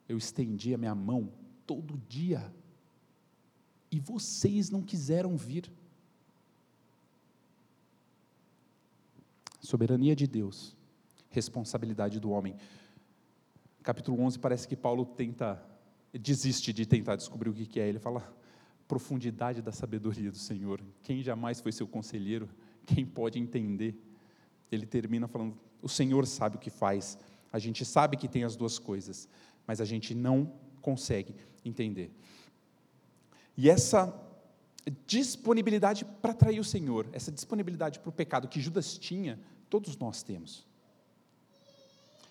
Eu estendi a minha mão todo dia, e vocês não quiseram vir. Soberania de Deus, responsabilidade do homem capítulo 11, parece que Paulo tenta, desiste de tentar descobrir o que é. Ele fala, profundidade da sabedoria do Senhor. Quem jamais foi seu conselheiro? Quem pode entender? Ele termina falando, o Senhor sabe o que faz. A gente sabe que tem as duas coisas, mas a gente não consegue entender. E essa disponibilidade para trair o Senhor, essa disponibilidade para o pecado que Judas tinha, todos nós temos.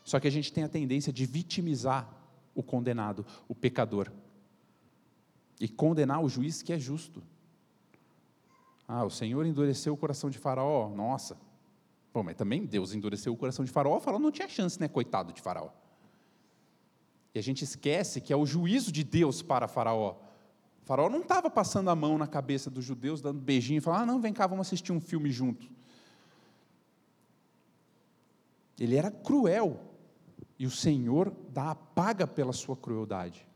Só que a gente tem a tendência de vitimizar o condenado, o pecador, e condenar o juiz que é justo. Ah, o Senhor endureceu o coração de Faraó, nossa. Bom, mas também Deus endureceu o coração de Faraó, Faraó não tinha chance, né, coitado de Faraó. E a gente esquece que é o juízo de Deus para Faraó. faraó não estava passando a mão na cabeça dos judeus, dando beijinho e falando: ah, não, vem cá, vamos assistir um filme junto. Ele era cruel e o Senhor dá a paga pela sua crueldade.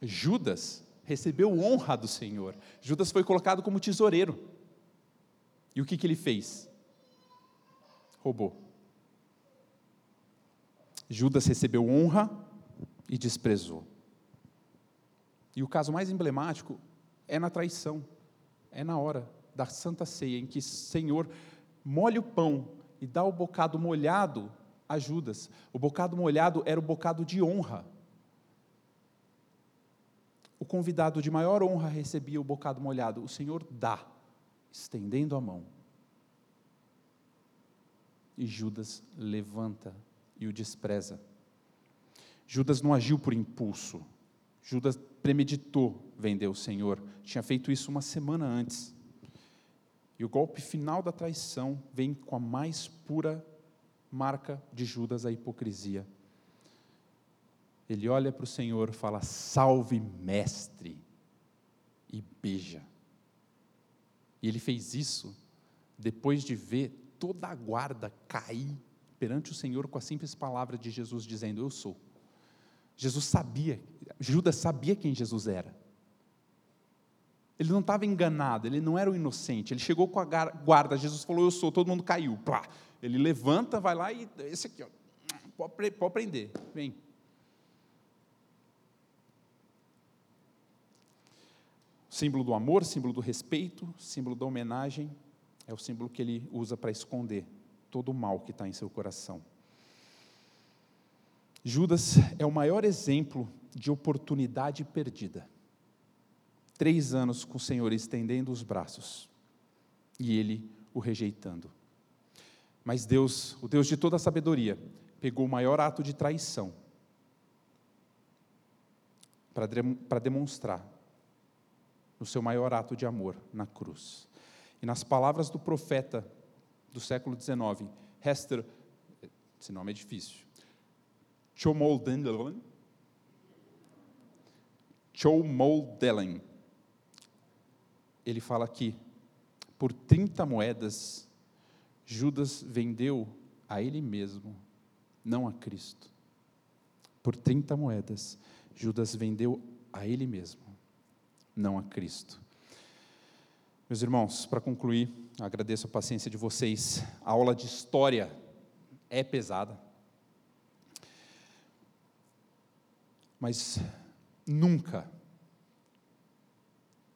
Judas recebeu honra do Senhor. Judas foi colocado como tesoureiro. E o que, que ele fez? Roubou. Judas recebeu honra e desprezou. E o caso mais emblemático é na traição, é na hora da Santa Ceia, em que o Senhor molha o pão e dá o bocado molhado a Judas. O bocado molhado era o bocado de honra. O convidado de maior honra recebia o bocado molhado. O Senhor dá, estendendo a mão. E Judas levanta e o despreza. Judas não agiu por impulso. Judas premeditou vender o Senhor. Tinha feito isso uma semana antes. E o golpe final da traição vem com a mais pura marca de Judas, a hipocrisia. Ele olha para o Senhor, fala: Salve, mestre, e beija. E ele fez isso depois de ver toda a guarda cair perante o Senhor com a simples palavra de Jesus dizendo: Eu sou. Jesus sabia, Judas sabia quem Jesus era. Ele não estava enganado, ele não era o inocente. Ele chegou com a guarda, Jesus falou: Eu sou, todo mundo caiu. Plá. Ele levanta, vai lá e. Esse aqui, ó, pode, prender, vem. Símbolo do amor, símbolo do respeito, símbolo da homenagem, é o símbolo que ele usa para esconder todo o mal que está em seu coração. Judas é o maior exemplo de oportunidade perdida. Três anos com o Senhor estendendo os braços e ele o rejeitando. Mas Deus, o Deus de toda a sabedoria, pegou o maior ato de traição para demonstrar o seu maior ato de amor na cruz. E nas palavras do profeta do século XIX, Hester, esse nome é difícil, Chomoldelen, Chomoldelen, ele fala aqui, por 30 moedas Judas vendeu a ele mesmo, não a Cristo. Por 30 moedas, Judas vendeu a ele mesmo, não a Cristo. Meus irmãos, para concluir, agradeço a paciência de vocês. A aula de história é pesada, mas nunca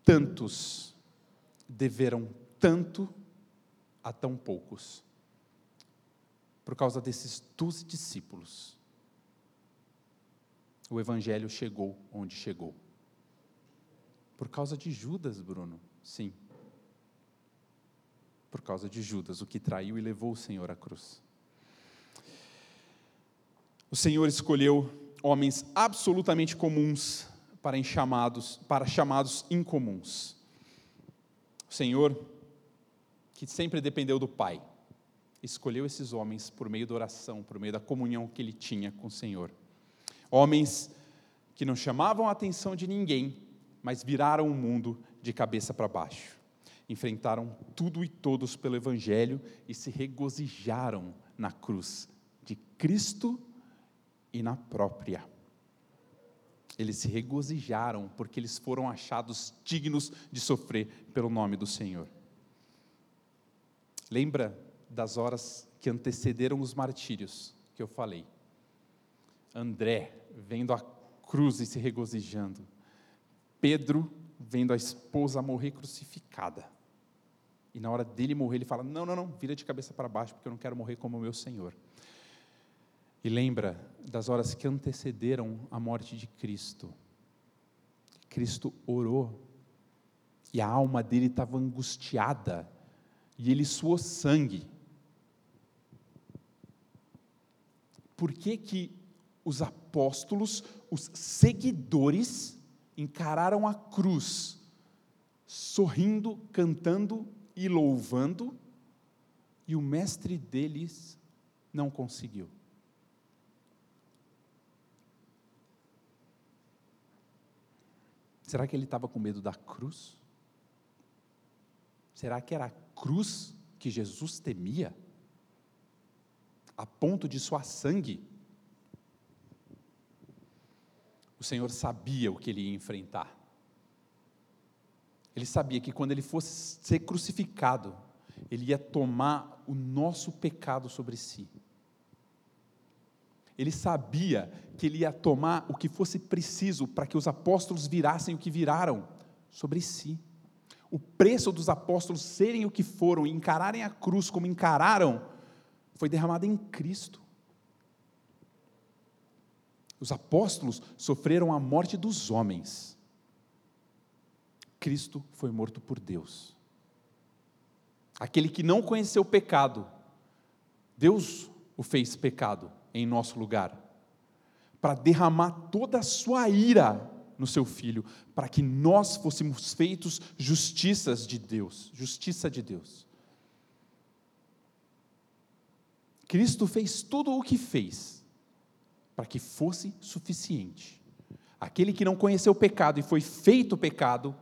tantos deveram tanto a tão poucos. Por causa desses doze discípulos, o Evangelho chegou onde chegou. Por causa de Judas, Bruno, sim. Por causa de Judas, o que traiu e levou o Senhor à cruz. O Senhor escolheu homens absolutamente comuns para chamados, para chamados incomuns. O Senhor que sempre dependeu do Pai, escolheu esses homens por meio da oração, por meio da comunhão que ele tinha com o Senhor. Homens que não chamavam a atenção de ninguém, mas viraram o mundo de cabeça para baixo. Enfrentaram tudo e todos pelo Evangelho e se regozijaram na cruz de Cristo e na própria. Eles se regozijaram porque eles foram achados dignos de sofrer pelo nome do Senhor. Lembra das horas que antecederam os martírios que eu falei? André vendo a cruz e se regozijando. Pedro vendo a esposa morrer crucificada. E na hora dele morrer, ele fala: Não, não, não, vira de cabeça para baixo, porque eu não quero morrer como o meu Senhor. E lembra das horas que antecederam a morte de Cristo. Cristo orou, e a alma dele estava angustiada e ele suou sangue. Por que, que os apóstolos, os seguidores, encararam a cruz, sorrindo, cantando e louvando, e o mestre deles não conseguiu? Será que ele estava com medo da cruz? Será que era a cruz que Jesus temia? A ponto de suar sangue? O Senhor sabia o que ele ia enfrentar. Ele sabia que quando ele fosse ser crucificado, ele ia tomar o nosso pecado sobre si. Ele sabia que ele ia tomar o que fosse preciso para que os apóstolos virassem o que viraram sobre si o preço dos apóstolos serem o que foram e encararem a cruz como encararam, foi derramado em Cristo. Os apóstolos sofreram a morte dos homens. Cristo foi morto por Deus. Aquele que não conheceu o pecado, Deus o fez pecado em nosso lugar, para derramar toda a sua ira no seu filho, para que nós fôssemos feitos justiças de Deus, justiça de Deus. Cristo fez tudo o que fez para que fosse suficiente. Aquele que não conheceu o pecado e foi feito pecado,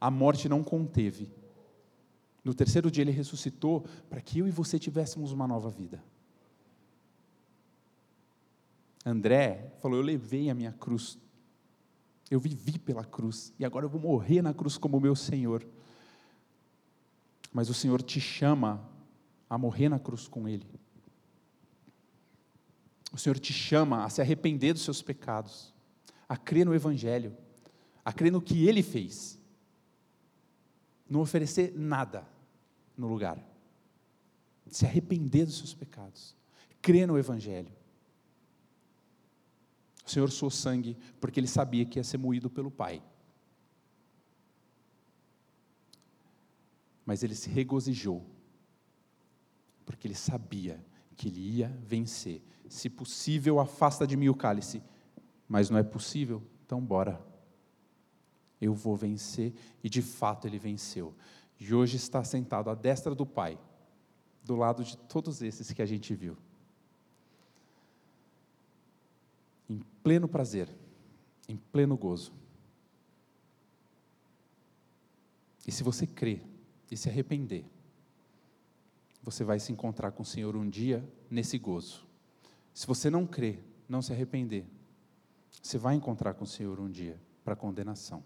a morte não conteve. No terceiro dia ele ressuscitou para que eu e você tivéssemos uma nova vida. André falou: Eu levei a minha cruz, eu vivi pela cruz, e agora eu vou morrer na cruz como meu Senhor. Mas o Senhor te chama a morrer na cruz com Ele. O Senhor te chama a se arrepender dos seus pecados, a crer no Evangelho, a crer no que Ele fez, não oferecer nada no lugar, se arrepender dos seus pecados, crer no Evangelho. O Senhor suou sangue porque Ele sabia que ia ser moído pelo Pai. Mas Ele se regozijou, porque Ele sabia que Ele ia vencer se possível, afasta de mim o cálice. Mas não é possível, então bora. Eu vou vencer, e de fato ele venceu. E hoje está sentado à destra do Pai, do lado de todos esses que a gente viu. Em pleno prazer, em pleno gozo. E se você crer e se arrepender, você vai se encontrar com o Senhor um dia nesse gozo. Se você não crer, não se arrepender, você vai encontrar com o Senhor um dia para condenação.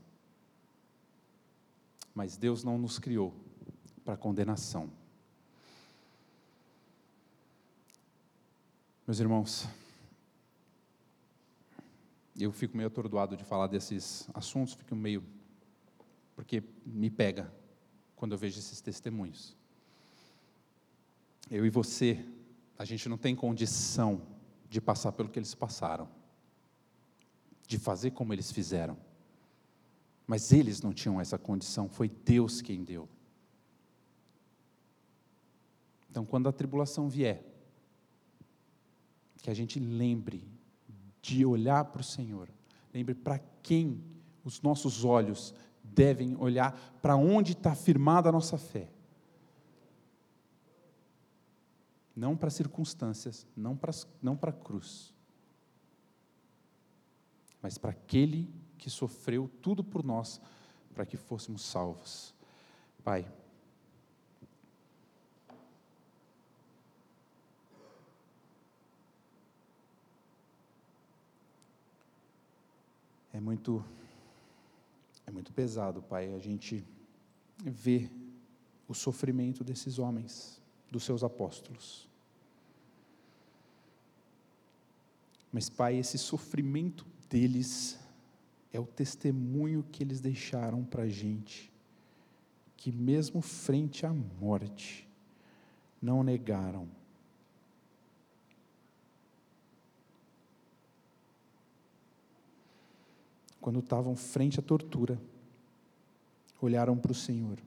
Mas Deus não nos criou para condenação. Meus irmãos, eu fico meio atordoado de falar desses assuntos, fico meio. porque me pega quando eu vejo esses testemunhos. Eu e você, a gente não tem condição de passar pelo que eles passaram, de fazer como eles fizeram. Mas eles não tinham essa condição, foi Deus quem deu. Então, quando a tribulação vier, que a gente lembre de olhar para o Senhor, lembre para quem os nossos olhos devem olhar, para onde está firmada a nossa fé. Não para circunstâncias, não para, não para a cruz, mas para aquele que sofreu tudo por nós, para que fôssemos salvos. Pai, é muito é muito pesado, Pai, a gente ver o sofrimento desses homens, dos seus apóstolos. Mas, Pai, esse sofrimento deles é o testemunho que eles deixaram para a gente, que mesmo frente à morte, não negaram. Quando estavam frente à tortura, olharam para o Senhor.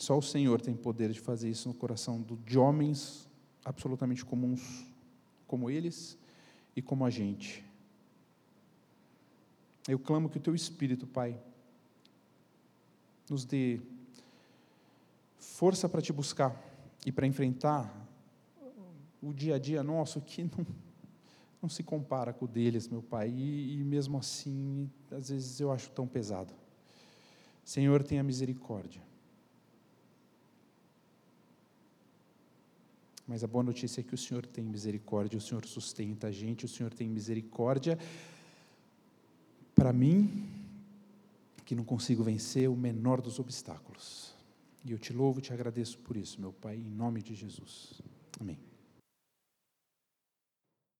Só o Senhor tem poder de fazer isso no coração de homens absolutamente comuns, como eles e como a gente. Eu clamo que o Teu Espírito, Pai, nos dê força para te buscar e para enfrentar o dia a dia nosso que não, não se compara com o deles, meu Pai, e, e mesmo assim, às vezes eu acho tão pesado. Senhor, tenha misericórdia. Mas a boa notícia é que o Senhor tem misericórdia, o Senhor sustenta a gente, o Senhor tem misericórdia para mim, que não consigo vencer o menor dos obstáculos. E eu te louvo e te agradeço por isso, meu Pai, em nome de Jesus. Amém.